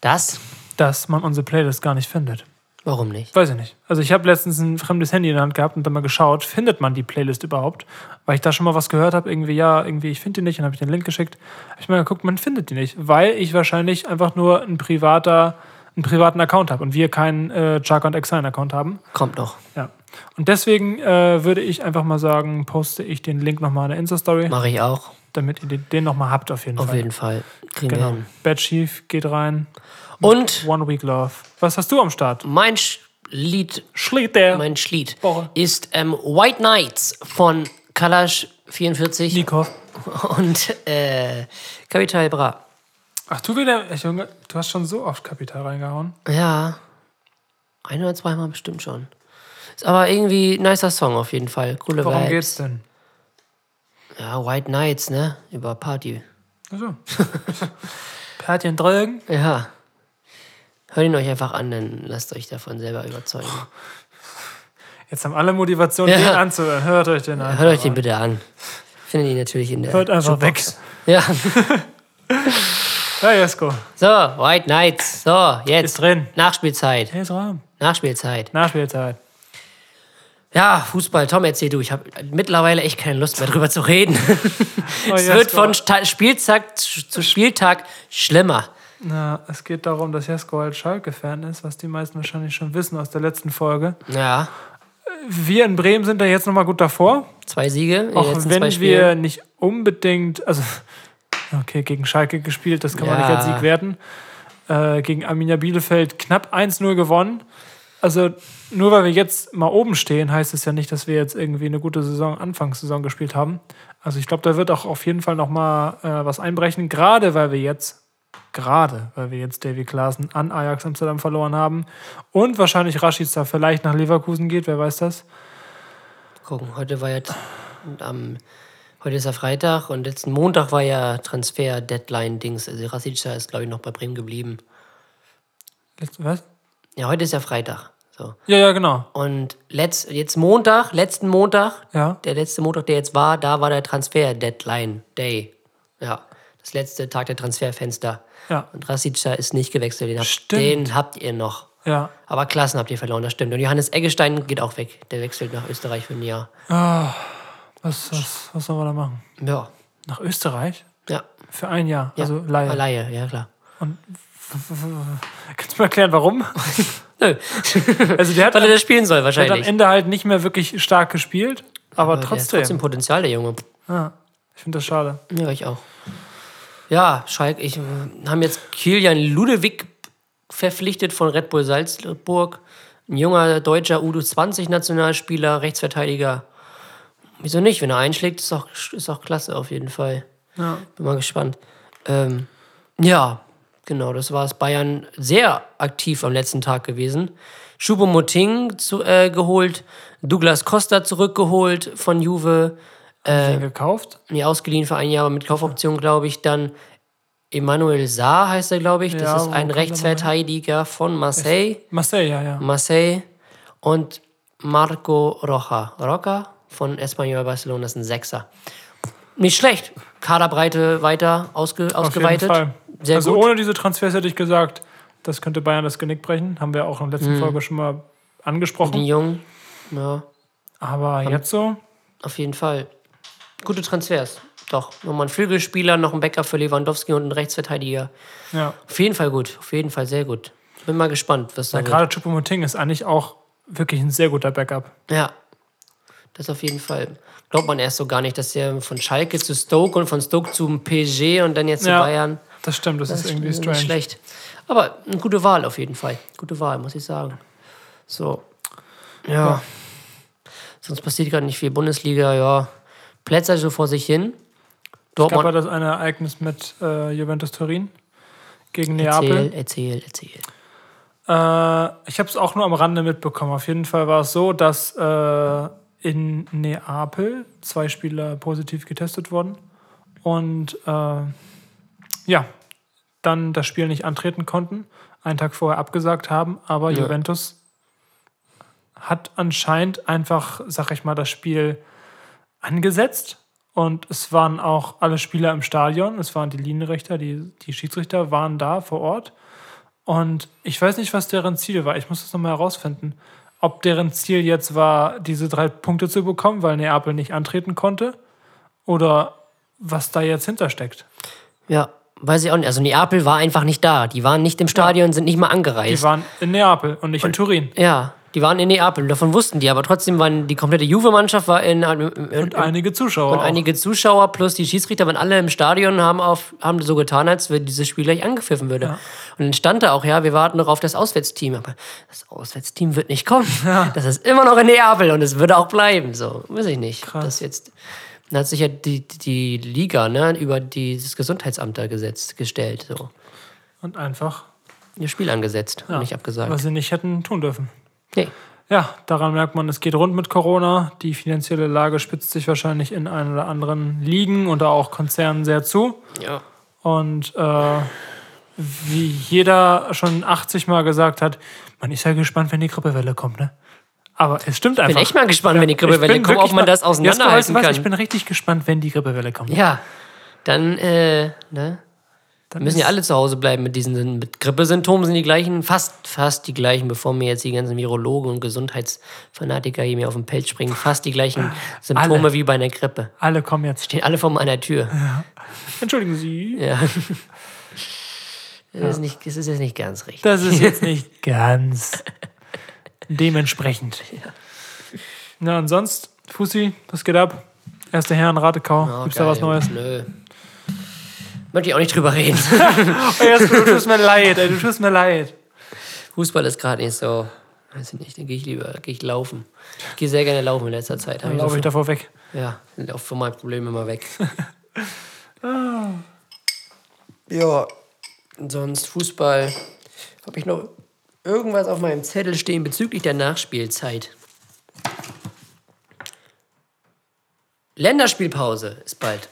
Das? dass man unsere Playlist gar nicht findet. Warum nicht? Weiß ich nicht. Also ich habe letztens ein fremdes Handy in der Hand gehabt und dann mal geschaut, findet man die Playlist überhaupt? Weil ich da schon mal was gehört habe, irgendwie, ja, irgendwie, ich finde die nicht, und habe ich den Link geschickt. Habe ich mal geguckt, man findet die nicht, weil ich wahrscheinlich einfach nur ein privater, einen privaten Account habe und wir keinen äh, Chaka und Exile Account haben. Kommt noch. Ja. Und deswegen äh, würde ich einfach mal sagen, poste ich den Link nochmal in der Insta-Story, Mache ich auch. damit ihr den, nochmal habt auf jeden Auf Fall. jeden Fall. Kriegen wir Genau. hin. Bad Chief geht rein. Und One Week Love. Was hast du am Start? mein Sch Lied, Schlägt der. mein Schlied Woche. ist ähm, White Knights von Kalash 44 Nikov. und äh, Capital Bra. Ach, du wieder, Junge, du hast schon so oft Kapital reingehauen. Ja. Ein oder zweimal bestimmt schon. Ist aber irgendwie ein nicer Song auf jeden Fall. Coole Worum Vibes. geht's denn? Ja, White Knights, ne? Über Party. Also. Pärtchen Drogen. Ja. Hört ihn euch einfach an, dann lasst euch davon selber überzeugen. Jetzt haben alle Motivation, Ja. den anzuhören. Hört euch den an. Hört euch den bitte an. Findet ihr natürlich in der Hört einfach weg. Jukebox. Ja. Ja, Jesko. So, White Knights. So, jetzt. Ist drin. Nachspielzeit. Hey, ist Raum. Nachspielzeit. Nachspielzeit. Ja, Fußball. Tom, erzähl du. Ich habe mittlerweile echt keine Lust mehr drüber zu reden. Oh, es wird von Spieltag zu Spieltag schlimmer. Na, es geht darum, dass Jesko halt Schalke-Fan ist, was die meisten wahrscheinlich schon wissen aus der letzten Folge. Ja, Wir in Bremen sind da jetzt nochmal gut davor. zwei Siege Auch wenn wir nicht unbedingt, also okay, gegen Schalke gespielt, das kann man Ja. nicht als Sieg werten. Äh, gegen Arminia Bielefeld knapp 1-0 gewonnen. Also nur weil wir jetzt mal oben stehen, heißt es ja nicht, dass wir jetzt irgendwie eine gute Saison, Anfangssaison gespielt haben. Also ich glaube, da wird auch auf jeden Fall noch mal äh, was einbrechen, gerade weil wir jetzt, gerade weil wir jetzt Davy Klaassen an Ajax Amsterdam verloren haben und wahrscheinlich Rashica vielleicht nach Leverkusen geht, wer weiß das. Gucken, heute war jetzt am heute ist ja Freitag und letzten Montag war ja Transfer-Deadline-Dings. Also Rasica ist, glaube ich, noch bei Bremen geblieben. Was? Ja, heute ist ja Freitag. So. Ja, ja, genau. Und letzt, jetzt Montag, letzten Montag, Ja. der letzte Montag, der jetzt war, da war der Transfer-Deadline-Day. Ja, das letzte Tag der Transferfenster. Ja. Und Rasica ist nicht gewechselt. Den habt, den habt ihr noch. Ja. Aber Klassen habt ihr verloren, das stimmt. Und Johannes Eggestein geht auch weg. Der wechselt nach Österreich für ein Jahr. Was, was, was sollen wir da machen? Ja. Nach Österreich? Ja. Für ein Jahr. ja. Also Leihe. Laie, ja klar. Kannst du mir erklären, warum? Nö. Also der hat, Weil er der das spielen soll, hat am wahrscheinlich. Ende halt nicht mehr wirklich stark gespielt. Aber, der hat trotzdem. trotzdem Potenzial, der Junge. Ja, ich finde das schade. Ja, ich auch. Ja, Schalke, ich, äh, haben jetzt Kilian Ludewig verpflichtet von Red Bull Salzburg. Ein junger deutscher U20-Nationalspieler, Rechtsverteidiger. Wieso nicht? Wenn er einschlägt, ist auch, ist auch klasse auf jeden Fall. Ja. Bin mal gespannt. Ähm, ja, genau, das war es. Bayern sehr aktiv am letzten Tag gewesen. Choupo-Moting zu, äh, geholt, Douglas Costa zurückgeholt von Juve, Äh, gekauft? nee, ausgeliehen für ein Jahr mit Kaufoption, glaube ich. Dann Emmanuel Saar heißt er, glaube ich. Das Ja, ist ein er Rechtsverteidiger von Marseille. Marseille, ja, ja. Marseille und Marco Rocha. Roca von Espanyol Barcelona ist ein Sechser. Nicht schlecht. Kaderbreite weiter ausge, Auf jeden ausgeweitet. Fall. Sehr also gut. ohne diese Transfers hätte ich gesagt, das könnte Bayern das Genick brechen. Haben wir auch in der letzten Mhm. Folge schon mal angesprochen. Den Jungen. Ja, Aber jetzt so, auf jeden Fall. Gute Transfers. Doch. Nochmal ein Flügelspieler, noch ein Backup für Lewandowski und ein Rechtsverteidiger. ja. Auf jeden Fall gut. Auf jeden Fall sehr gut. Bin mal gespannt, was da ja gerade Choupo-Moting ist eigentlich auch wirklich ein sehr guter Backup. Ja, das auf jeden Fall. Glaubt man erst so gar nicht, dass der von Schalke zu Stoke und von Stoke zum PSG und dann jetzt zu Ja, Bayern. Das stimmt, das, ist irgendwie nicht strange. schlecht. Aber eine gute Wahl auf jeden Fall. Gute Wahl, muss ich sagen. So. Ja. Sonst passiert gerade nicht viel. Bundesliga, ja. Plätze so vor sich hin. Dortmund. war das eine Ereignis mit äh, Juventus Turin gegen Neapel. Erzähl, erzähl, erzähl. Äh, ich habe es auch nur am Rande mitbekommen. Auf jeden Fall war es so, dass äh, in Neapel zwei Spieler positiv getestet wurden und äh, ja, dann das Spiel nicht antreten konnten, einen Tag vorher abgesagt haben, aber Ja. Juventus hat anscheinend einfach, sag ich mal, das Spiel angesetzt und es waren auch alle Spieler im Stadion, es waren die Linienrichter, die, die Schiedsrichter waren da vor Ort und ich weiß nicht, was deren Ziel war. Ich muss das nochmal herausfinden. Ob deren Ziel jetzt war, diese drei Punkte zu bekommen, weil Neapel nicht antreten konnte, oder was da jetzt hintersteckt. Ja, weiß ich auch nicht. Also Neapel war einfach nicht da. Die waren nicht im Stadion, sind nicht mal Die angereist. waren in Neapel und nicht in Turin. Ja, die waren in Neapel. Davon wussten die, aber trotzdem waren die komplette Juve-Mannschaft war in, in, in Und einige Zuschauer. und auch. einige Zuschauer plus die Schiedsrichter waren alle im Stadion und haben, auf, haben so getan, als wenn dieses Spiel gleich angepfiffen würde. Und dann stand da auch, ja, wir warten noch auf das Auswärtsteam. Aber das Auswärtsteam wird nicht kommen. Das ist immer noch in Neapel und es würde auch bleiben. So, weiß ich nicht. Krass. Das jetzt, dann hat sich ja die, die Liga ne, über dieses Gesundheitsamt da gesetzt, gestellt. So. Und einfach, Ihr Spiel angesetzt und nicht abgesagt. was sie nicht hätten tun dürfen. Nee. Ja, daran merkt man, es geht rund mit Corona. Die finanzielle Lage spitzt sich wahrscheinlich in ein oder anderen Ligen oder auch Konzernen sehr zu. Ja. Und äh, wie jeder schon 80 Mal gesagt hat, man ist ja gespannt, wenn die Grippewelle kommt, ne? Aber es stimmt Ich einfach. bin echt mal gespannt, wenn die Grippewelle Ich kommt, ob man das auseinanderhalten kann. Ich bin richtig gespannt, wenn die Grippewelle kommt. Ja, dann, äh, ne? Dann Müssen ja alle zu Hause bleiben mit diesen mit Grippesymptomen sind die gleichen, fast, fast die gleichen, bevor mir jetzt die ganzen Virologen und Gesundheitsfanatiker hier mir auf den Pelz springen, fast die gleichen Symptome Alle. wie bei einer Grippe. Alle kommen jetzt. Stehen alle vor meiner Tür. Entschuldigen Sie. Ja. Das, ist nicht, das ist jetzt nicht ganz richtig. Das ist jetzt nicht ganz dementsprechend. Na, und sonst, Fussi, was geht ab? Erste Herren, Ratekau. Oh, Gibt's da was geil. Neues? Nö. Möchte ich auch nicht drüber reden. Oh, du tust mir leid, ey, du tust mir leid. Fußball ist gerade nicht so. Weiß ich nicht, dann gehe ich lieber geh ich laufen. Ich gehe sehr gerne laufen in letzter Zeit. Dann ich laufe ich davor weg. Ja, auch von meinem Problem immer weg. ja, und sonst Fußball. Habe ich noch irgendwas auf meinem Zettel stehen bezüglich der Nachspielzeit? Länderspielpause ist bald.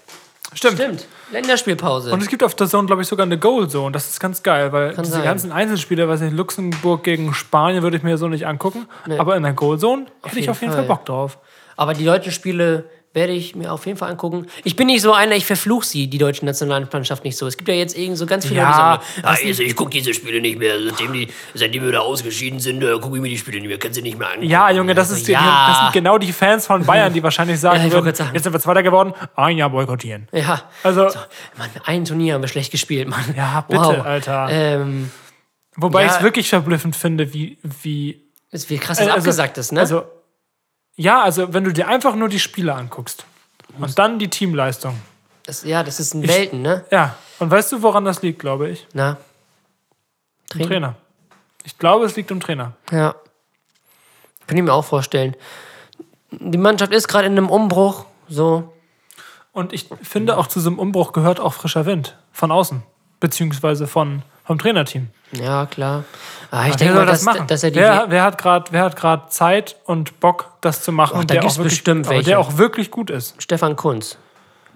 Stimmt. Stimmt, Länderspielpause. Und es gibt auf der Zone, glaube ich, sogar eine Goal Zone. Das ist ganz geil, weil diese sein. ganzen Einzelspiele, was in Luxemburg gegen Spanien, würde ich mir so nicht angucken. Aber in der Goal Zone hätte ich auf jeden Fall Fall. Bock drauf. Aber die deutschen Spiele werde ich mir auf jeden Fall angucken. Ich bin nicht so einer, ich verfluche sie, die deutsche Nationalmannschaft nicht so. Es gibt ja jetzt irgend so ganz viele, Ja, die sagen, ah, also ich gucke diese Spiele nicht mehr. Seitdem, die, seitdem wir da ausgeschieden sind, äh, gucke ich mir die Spiele nicht mehr. Kann sie nicht mehr angucken. Ja, Junge, das, Also, ist, ja. das sind genau die Fans von Bayern, die wahrscheinlich sagen Ja, würden, sagen. jetzt sind wir Zweiter geworden, ein Jahr boykottieren. Ja. Also, So, Mann, ein Turnier haben wir schlecht gespielt, Mann. Ja, bitte, Alter. Ähm, wobei ja. ich es wirklich verblüffend finde, wie, wie wie krass das also- abgesagt ist, ne? Also, Ja, also wenn du dir einfach nur die Spieler anguckst und dann die Teamleistung. Das, ja, das ist ein Welten, ne? Ja, und weißt du, woran das liegt, glaube ich? Na. Trainer. Trainer. Ich glaube, es liegt am Trainer. Ja. Kann ich mir auch vorstellen. Die Mannschaft ist gerade in einem Umbruch. So. Und ich finde, auch zu so einem Umbruch gehört auch frischer Wind von außen, beziehungsweise von, vom Trainerteam. Ja, klar. Ah, ich Wer denke mal, dass, dass er die. wer, wer hat gerade Zeit und Bock, das zu machen, Ach, da der, auch wirklich, bestimmt welche. der auch wirklich gut ist. Stefan Kunz.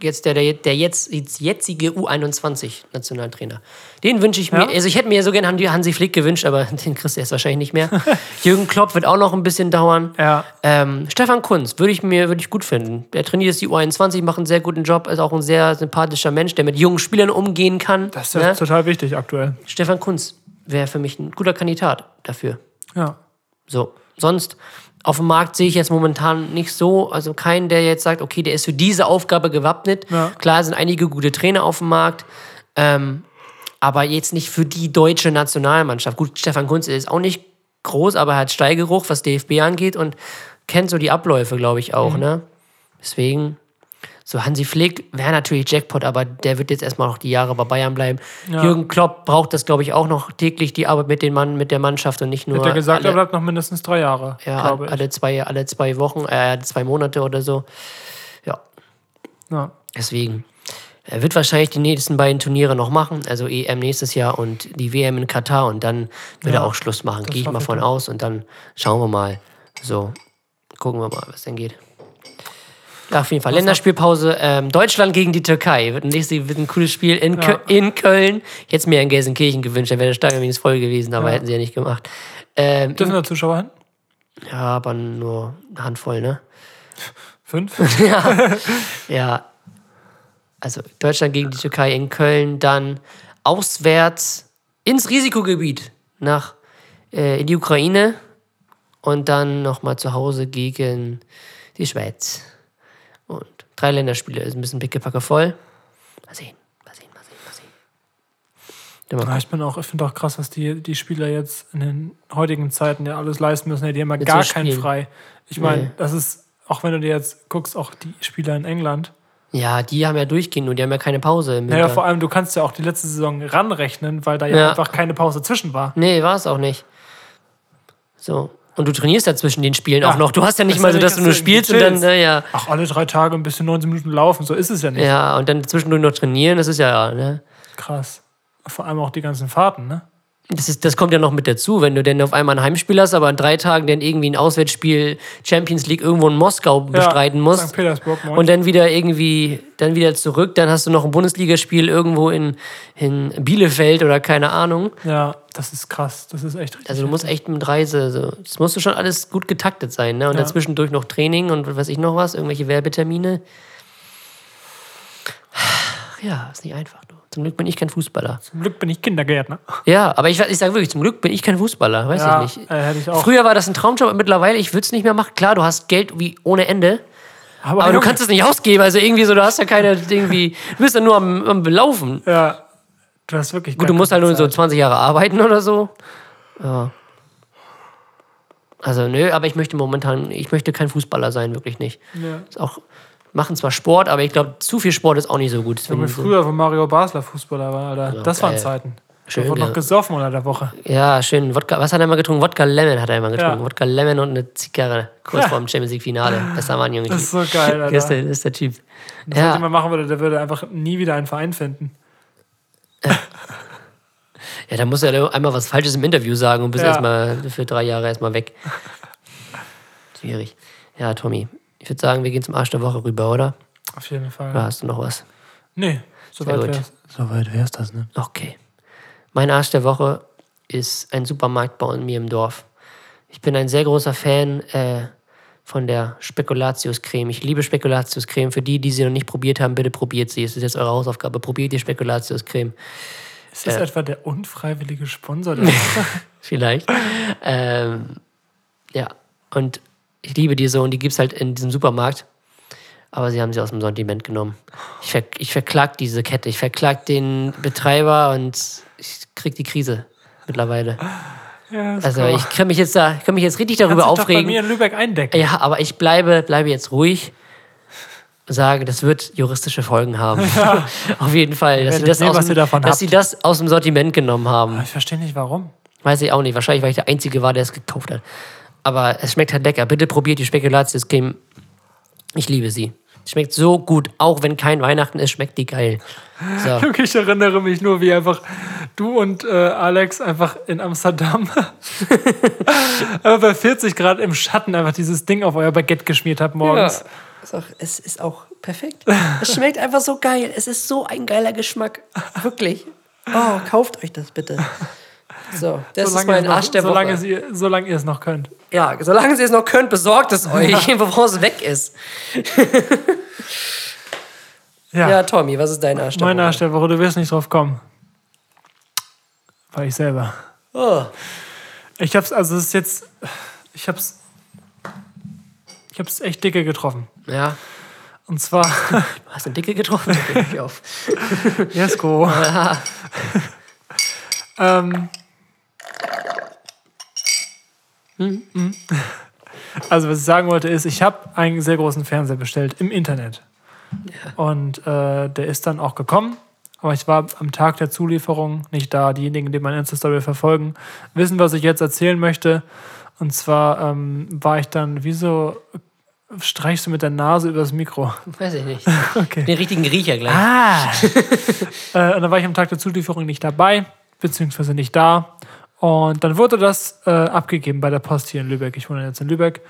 Jetzt der, der, der jetzt, jetzige U21-Nationaltrainer. Den wünsche ich mir. Ja. Also ich hätte mir so gerne Hansi- Flick gewünscht, aber den kriegst du jetzt wahrscheinlich nicht mehr. Jürgen Klopp wird auch noch ein bisschen dauern. Ja. Ähm, Stefan Kunz würde ich mir würde ich gut finden. Der trainiert jetzt die U21, macht einen sehr guten Job, ist auch ein sehr sympathischer Mensch, der mit jungen Spielern umgehen kann. Das ist ja ne? total wichtig aktuell. Stefan Kunz wäre für mich ein guter Kandidat dafür. Ja. So. Sonst auf dem Markt sehe ich jetzt momentan nicht so, also keinen, der jetzt sagt, okay, der ist für diese Aufgabe gewappnet. Ja. Klar sind einige gute Trainer auf dem Markt, ähm, aber jetzt nicht für die deutsche Nationalmannschaft. Gut, Stefan Kunz ist auch nicht groß, aber er hat Steigeruch, was DFB angeht und kennt so die Abläufe, glaube ich, Mhm. auch. Ne? Deswegen, so Hansi Flick wäre natürlich Jackpot, aber der wird jetzt erstmal noch die Jahre bei Bayern bleiben. Ja. Jürgen Klopp braucht das, glaube ich, auch noch täglich, die Arbeit mit, den Mann, mit der Mannschaft und nicht nur Hat er gesagt, alle, er bleibt noch mindestens drei Jahre, ja, glaube ich. alle, zwei, alle zwei Wochen, äh, zwei Monate oder so. Ja, Ja. deswegen. Er wird wahrscheinlich die nächsten beiden Turniere noch machen, also EM nächstes Jahr und die WM in Katar und dann wird Ja, er auch Schluss machen. Gehe ich mal von aus und dann schauen wir mal. So, gucken wir mal, was denn geht. Ja, auf jeden Fall. Länderspielpause. Ähm, Deutschland gegen die Türkei. Wird ein, nächstes, wird ein cooles Spiel in, Ja. in Köln. Es mir in Gelsenkirchen gewünscht, da wäre der Stadion wenigstens voll gewesen, aber Ja. hätten sie ja nicht gemacht. Ähm, Dürfen da Zuschauer hin? ja, aber nur eine Handvoll, ne? Fünf? Ja. Also Deutschland gegen die Türkei in Köln, dann auswärts ins Risikogebiet nach äh, in die Ukraine und dann nochmal zu Hause gegen die Schweiz. Drei Länderspiele, ist ein bisschen pickepacke voll. Mal sehen, mal sehen, mal sehen, mal sehen. Ja, ich bin auch, ich finde auch krass, was die, die Spieler jetzt in den heutigen Zeiten ja alles leisten müssen. Ja, die haben ja gar so keinen Spielen. frei. Ich meine, Nee. das ist, auch wenn du dir jetzt guckst, auch die Spieler in England. Ja, die haben ja durchgehend und die haben ja keine Pause im Naja, vor allem, du kannst ja auch die letzte Saison ranrechnen, weil da ja, Ja. einfach keine Pause zwischen war. Nee, war es auch nicht. So. Und du trainierst ja zwischen den Spielen Ja. auch noch. Du hast ja nicht Das mal so, dass du nur spielst und dann, chillst. äh, ja. Ach, alle drei Tage ein bisschen 90 Minuten laufen, so ist es ja nicht. Ja, und dann zwischendurch noch trainieren, das ist ja, ne? Krass. Vor allem auch die ganzen Fahrten, ne? Das, ist, das kommt ja noch mit dazu, wenn du denn auf einmal ein Heimspiel hast, aber in drei Tagen dann irgendwie ein Auswärtsspiel Champions League irgendwo in Moskau bestreiten ja, musst. St. Petersburg, moin. Und dann wieder irgendwie, dann wieder zurück, dann hast du noch ein Bundesligaspiel irgendwo in, in Bielefeld oder keine Ahnung. ja, das ist krass. Das ist echt richtig. Also du musst echt mit Reise, so. das musst du schon alles gut getaktet sein, ne? Und Ja. dazwischendurch noch Training und was weiß ich noch was, irgendwelche Werbetermine. Ja, ist nicht einfach, du. Zum Glück bin ich kein Fußballer. Zum Glück bin ich Kindergärtner. Ja, aber ich, ich sage wirklich, zum Glück bin ich kein Fußballer, weiß Ja, ich nicht. äh, ich. Früher war das ein Traumjob, aber mittlerweile, ich würde es nicht mehr machen. Klar, du hast Geld wie ohne Ende, aber du Junge, kannst es nicht ausgeben. Also irgendwie so, du hast ja keine, irgendwie, du bist ja nur am, am Belaufen. Ja, du hast wirklich. Gut, du musst halt nur so Zeit. 20 Jahre arbeiten oder so. Ja. Also nö, aber ich möchte momentan, ich möchte kein Fußballer sein, wirklich nicht. Ja. Ist auch, machen zwar Sport, aber ich glaube, zu viel Sport ist auch nicht so gut. Junge, früher, wo Mario Basler Fußballer war, Alter. das waren geil. Zeiten. Schön, da wurde ja. noch gesoffen unter der Woche. Ja, schön. Wodka, was hat er immer getrunken? Wodka Lemon hat er immer getrunken. Ja. Wodka Lemon und eine Zigarre. Kurz Ja. vor dem Champions League Finale. Besser Mann, Junge. Das ist so geil, Alter. Das ist der, das ist der Typ. Was ja. Ja, jemand machen würde, der würde einfach nie wieder einen Verein finden. ja, da muss er einmal was Falsches im Interview sagen und bist Ja. erstmal für drei Jahre erstmal weg. Schwierig. Ja, Tommy, ich würde sagen, wir gehen zum Arsch der Woche rüber, oder? Auf jeden Fall. Oder hast du noch was? Nee, soweit wär's. Soweit wär's das, ne? Okay. Mein Arsch der Woche ist ein Supermarkt bei mir im Dorf. Ich bin ein sehr großer Fan äh, von der Spekulatius-Creme. Ich liebe Spekulatius-Creme. Für die, die sie noch nicht probiert haben, bitte probiert sie. Es ist jetzt eure Hausaufgabe. Probiert die Spekulatius-Creme. Ist das etwa der unfreiwillige Sponsor? Der Vielleicht. ähm, ja, und ich liebe die so und die gibt es halt in diesem Supermarkt. Aber sie haben sie aus dem Sortiment genommen. Ich, ver ich verklag diese Kette. Ich verklag den Betreiber und ich krieg die Krise mittlerweile. Ja, Also ich kann mich jetzt da, ich kann mich jetzt richtig Kannst darüber dich doch bei aufregen. mir in Lübeck eindecken. Ja, aber ich bleibe, bleibe jetzt ruhig. Sage, das wird juristische Folgen haben. Auf jeden Fall. Dass, sie das, sehen, aus dem, dass habt. sie das aus dem Sortiment genommen haben. Ich verstehe nicht, warum. Weiß ich auch nicht. Wahrscheinlich, weil ich der Einzige war, der es gekauft hat. Aber es schmeckt halt lecker. Bitte probiert die Spekulatius Creme. Ich liebe sie. Schmeckt so gut. Auch wenn kein Weihnachten ist, schmeckt die geil. So. Ich erinnere mich nur, wie einfach du und äh, Alex einfach in Amsterdam bei 40 Grad im Schatten einfach dieses Ding auf euer Baguette geschmiert habt morgens. Auch, es ist auch perfekt. Es schmeckt einfach so geil. Es ist so ein geiler Geschmack. Wirklich. Oh, kauft euch das bitte. So, das ist mein noch, Arsch der solange, Woche. ihr, solange ihr es noch könnt. Ja, solange ihr es noch könnt, besorgt es euch, bevor es weg ist. Ja, Ja, Tommy, was ist dein Arsch der mein Woche? Arsch der Woche, du wirst nicht drauf kommen. War ich selber. Oh. Ich hab's, also es ist jetzt, ich hab's, ich hab's echt dicke getroffen. Ja, Und zwar, du hast eine Dicke getroffen. Ich auf. Jesko. ähm, Mhm. also was ich sagen wollte ist, ich habe einen sehr großen Fernseher bestellt im Internet. Und äh, der ist dann auch gekommen. Aber ich war am Tag der Zulieferung nicht da. Diejenigen, die meine Insta-Story verfolgen, wissen, was ich jetzt erzählen möchte. Und zwar ähm, war ich dann, wieso streichst du mit der Nase übers Mikro? Weiß ich nicht. Okay. Den richtigen Riecher gleich. Ah! äh, und dann war ich am Tag der Zulieferung nicht dabei, beziehungsweise nicht da. Und dann wurde das äh, abgegeben bei der Post hier in Lübeck. Ich wohne jetzt in Lübeck.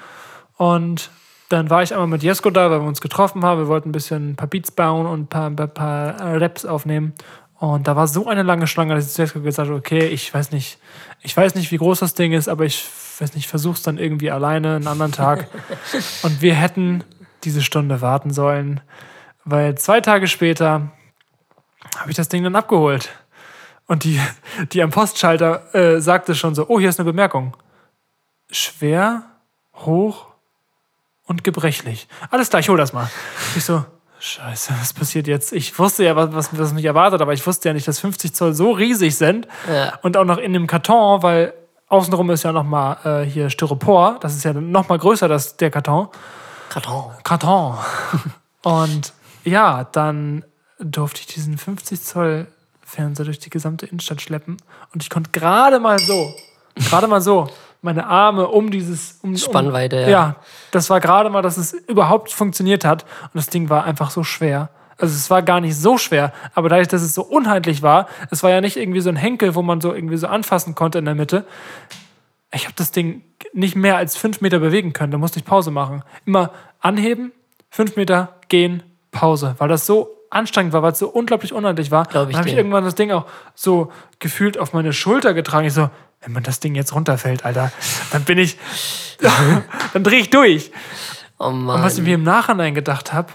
Und dann war ich einmal mit Jesko da, weil wir uns getroffen haben. Wir wollten ein bisschen ein paar Beats bauen und ein paar, ein paar, Raps aufnehmen. Und da war so eine lange Schlange, dass ich zu Jesko gesagt habe, okay, ich weiß nicht, ich weiß nicht, wie groß das Ding ist, aber ich weiß nicht, versuch's dann irgendwie alleine einen anderen Tag. und wir hätten diese Stunde warten sollen, weil zwei Tage später habe ich das Ding dann abgeholt. Und die, die am Postschalter äh, sagte schon so, oh, hier ist eine Bemerkung. Schwer, hoch und gebrechlich. Alles klar, ich hol das mal. Ich so, scheiße, was passiert jetzt? Ich wusste ja, was, was, mich erwartet, aber ich wusste ja nicht, dass 50 Zoll so riesig sind. Ja. Und auch noch in dem Karton, weil außenrum ist ja noch mal äh, hier Styropor. Das ist ja noch mal größer, das, der Karton. Karton. Karton. Und ja, dann durfte ich diesen 50 Zoll Fernseher durch die gesamte Innenstadt schleppen. Und ich konnte gerade mal so, gerade mal so, meine Arme um dieses um, Spannweite, um, ja. ja. das war gerade mal, dass es überhaupt funktioniert hat. Und das Ding war einfach so schwer. Also es war gar nicht so schwer, aber dadurch, dass es so unheimlich war, es war ja nicht irgendwie so ein Henkel, wo man so irgendwie so anfassen konnte in der Mitte. Ich habe das Ding nicht mehr als fünf Meter bewegen können. Da musste ich Pause machen. Immer anheben, fünf Meter gehen, Pause, weil das so anstrengend war, weil es so unglaublich unhandlich war. Glaub ich dann habe ich irgendwann das Ding auch so gefühlt auf meine Schulter getragen. Ich so, wenn man das Ding jetzt runterfällt, Alter, dann bin ich, dann drehe ich durch. Oh Mann. Und was ich mir im Nachhinein gedacht habe,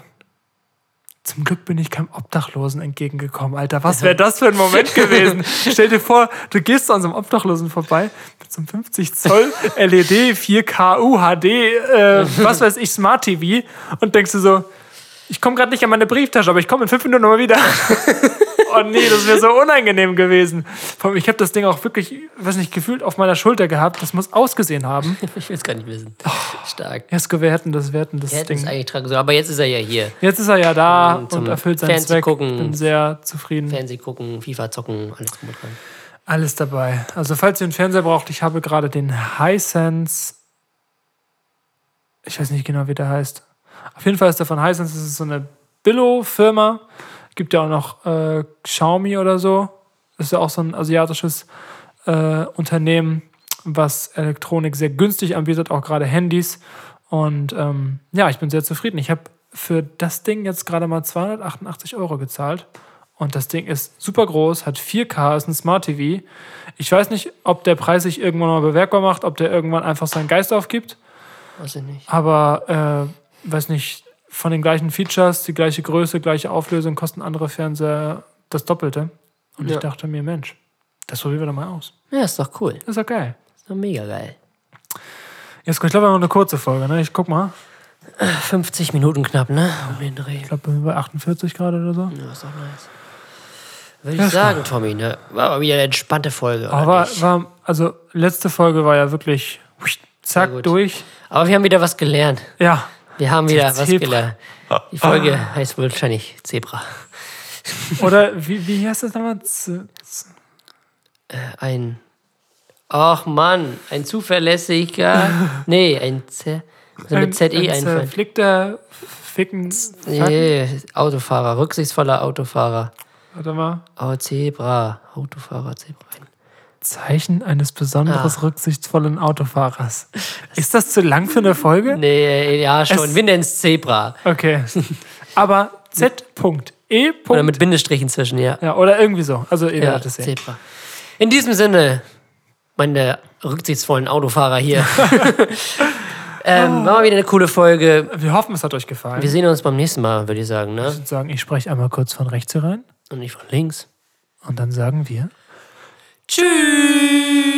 zum Glück bin ich keinem Obdachlosen entgegengekommen, Alter. Was wäre das für ein Moment gewesen? Stell dir vor, du gehst an so einem Obdachlosen vorbei mit so einem 50 Zoll LED, 4K, UHD, äh, was weiß ich, Smart TV und denkst du so, ich komme gerade nicht an meine Brieftasche, aber ich komme in fünf Minuten nochmal wieder. oh nee, das wäre so unangenehm gewesen. Vor allem, ich habe das Ding auch wirklich, weiß nicht, gefühlt auf meiner Schulter gehabt. Das muss ausgesehen haben. ich will es gar nicht wissen. Stark. Jesko, wir hätten das, wir hätten das Wir Ding. eigentlich tragen sollen. Aber jetzt ist er ja hier. Jetzt ist er ja da Und und, erfüllt seinen Fernseh Zweck. gucken. Bin sehr zufrieden. Fernseh gucken, FIFA zocken, alles drum und dran. Alles dabei. Also falls ihr einen Fernseher braucht, ich habe gerade den Hisense. Ich weiß nicht genau, wie der heißt. Auf jeden Fall ist der von Hisense. Das ist so eine Billo-Firma. Gibt ja auch noch äh, Xiaomi oder so. Das ist ja auch so ein asiatisches äh, Unternehmen, was Elektronik sehr günstig anbietet, auch gerade Handys. Und ähm, ja, ich bin sehr zufrieden. Ich habe für das Ding jetzt gerade mal 288 Euro gezahlt. Und das Ding ist super groß, hat 4K, ist ein Smart TV. Ich weiß nicht, ob der Preis sich irgendwann mal bewerkbar macht, ob der irgendwann einfach seinen Geist aufgibt. Weiß ich nicht. Aber, äh, weiß nicht, von den gleichen Features, die gleiche Größe, gleiche Auflösung, kosten andere Fernseher das Doppelte. Und Ja. ich dachte mir, Mensch, das probieren wir doch mal aus. Ja, ist doch cool. Ist doch geil. Ist doch mega geil. Jetzt, ich glaube, wir haben eine kurze Folge, ne? Ich guck mal. 50 Minuten knapp, ne? Um den Dreh. Ich glaube, wir sind bei 48 gerade oder so. Ja, ist doch nice. Würde ich sagen, Tommy, ne? War aber wieder eine entspannte Folge. Aber war, also letzte Folge war ja wirklich zack durch. aber wir haben wieder was gelernt. Ja, Wir haben wieder was gelernt. Die Folge heißt wohl wahrscheinlich Zebra. oder wie, wie heißt das nochmal? Z- z- Ein. Ach Mann, ein zuverlässiger. nee, ein Z. Also mit ZE ein einfallen. zerflickter Ficken. Nee, Autofahrer, rücksichtsvoller Autofahrer. Warte mal. Oh, Zebra. Autofahrer, Zebra. Zeichen eines besonders Ah. rücksichtsvollen Autofahrers. Ist das zu lang für eine Folge? Nee, ja, schon. Es- Wir nennen es Zebra. Okay. Aber Z.E. Oder mit Bindestrichen zwischen, ja. Ja, oder irgendwie so. Also ihr Ja, es sehen. Zebra. In diesem Sinne, meine rücksichtsvollen Autofahrer hier. ähm, war mal wieder eine coole Folge. Wir hoffen, es hat euch gefallen. Wir sehen uns beim nächsten Mal, würde ich sagen, ne? Ich würde sagen, ich spreche einmal kurz von rechts herein Und nicht von links. und dann sagen wir. Tschüss!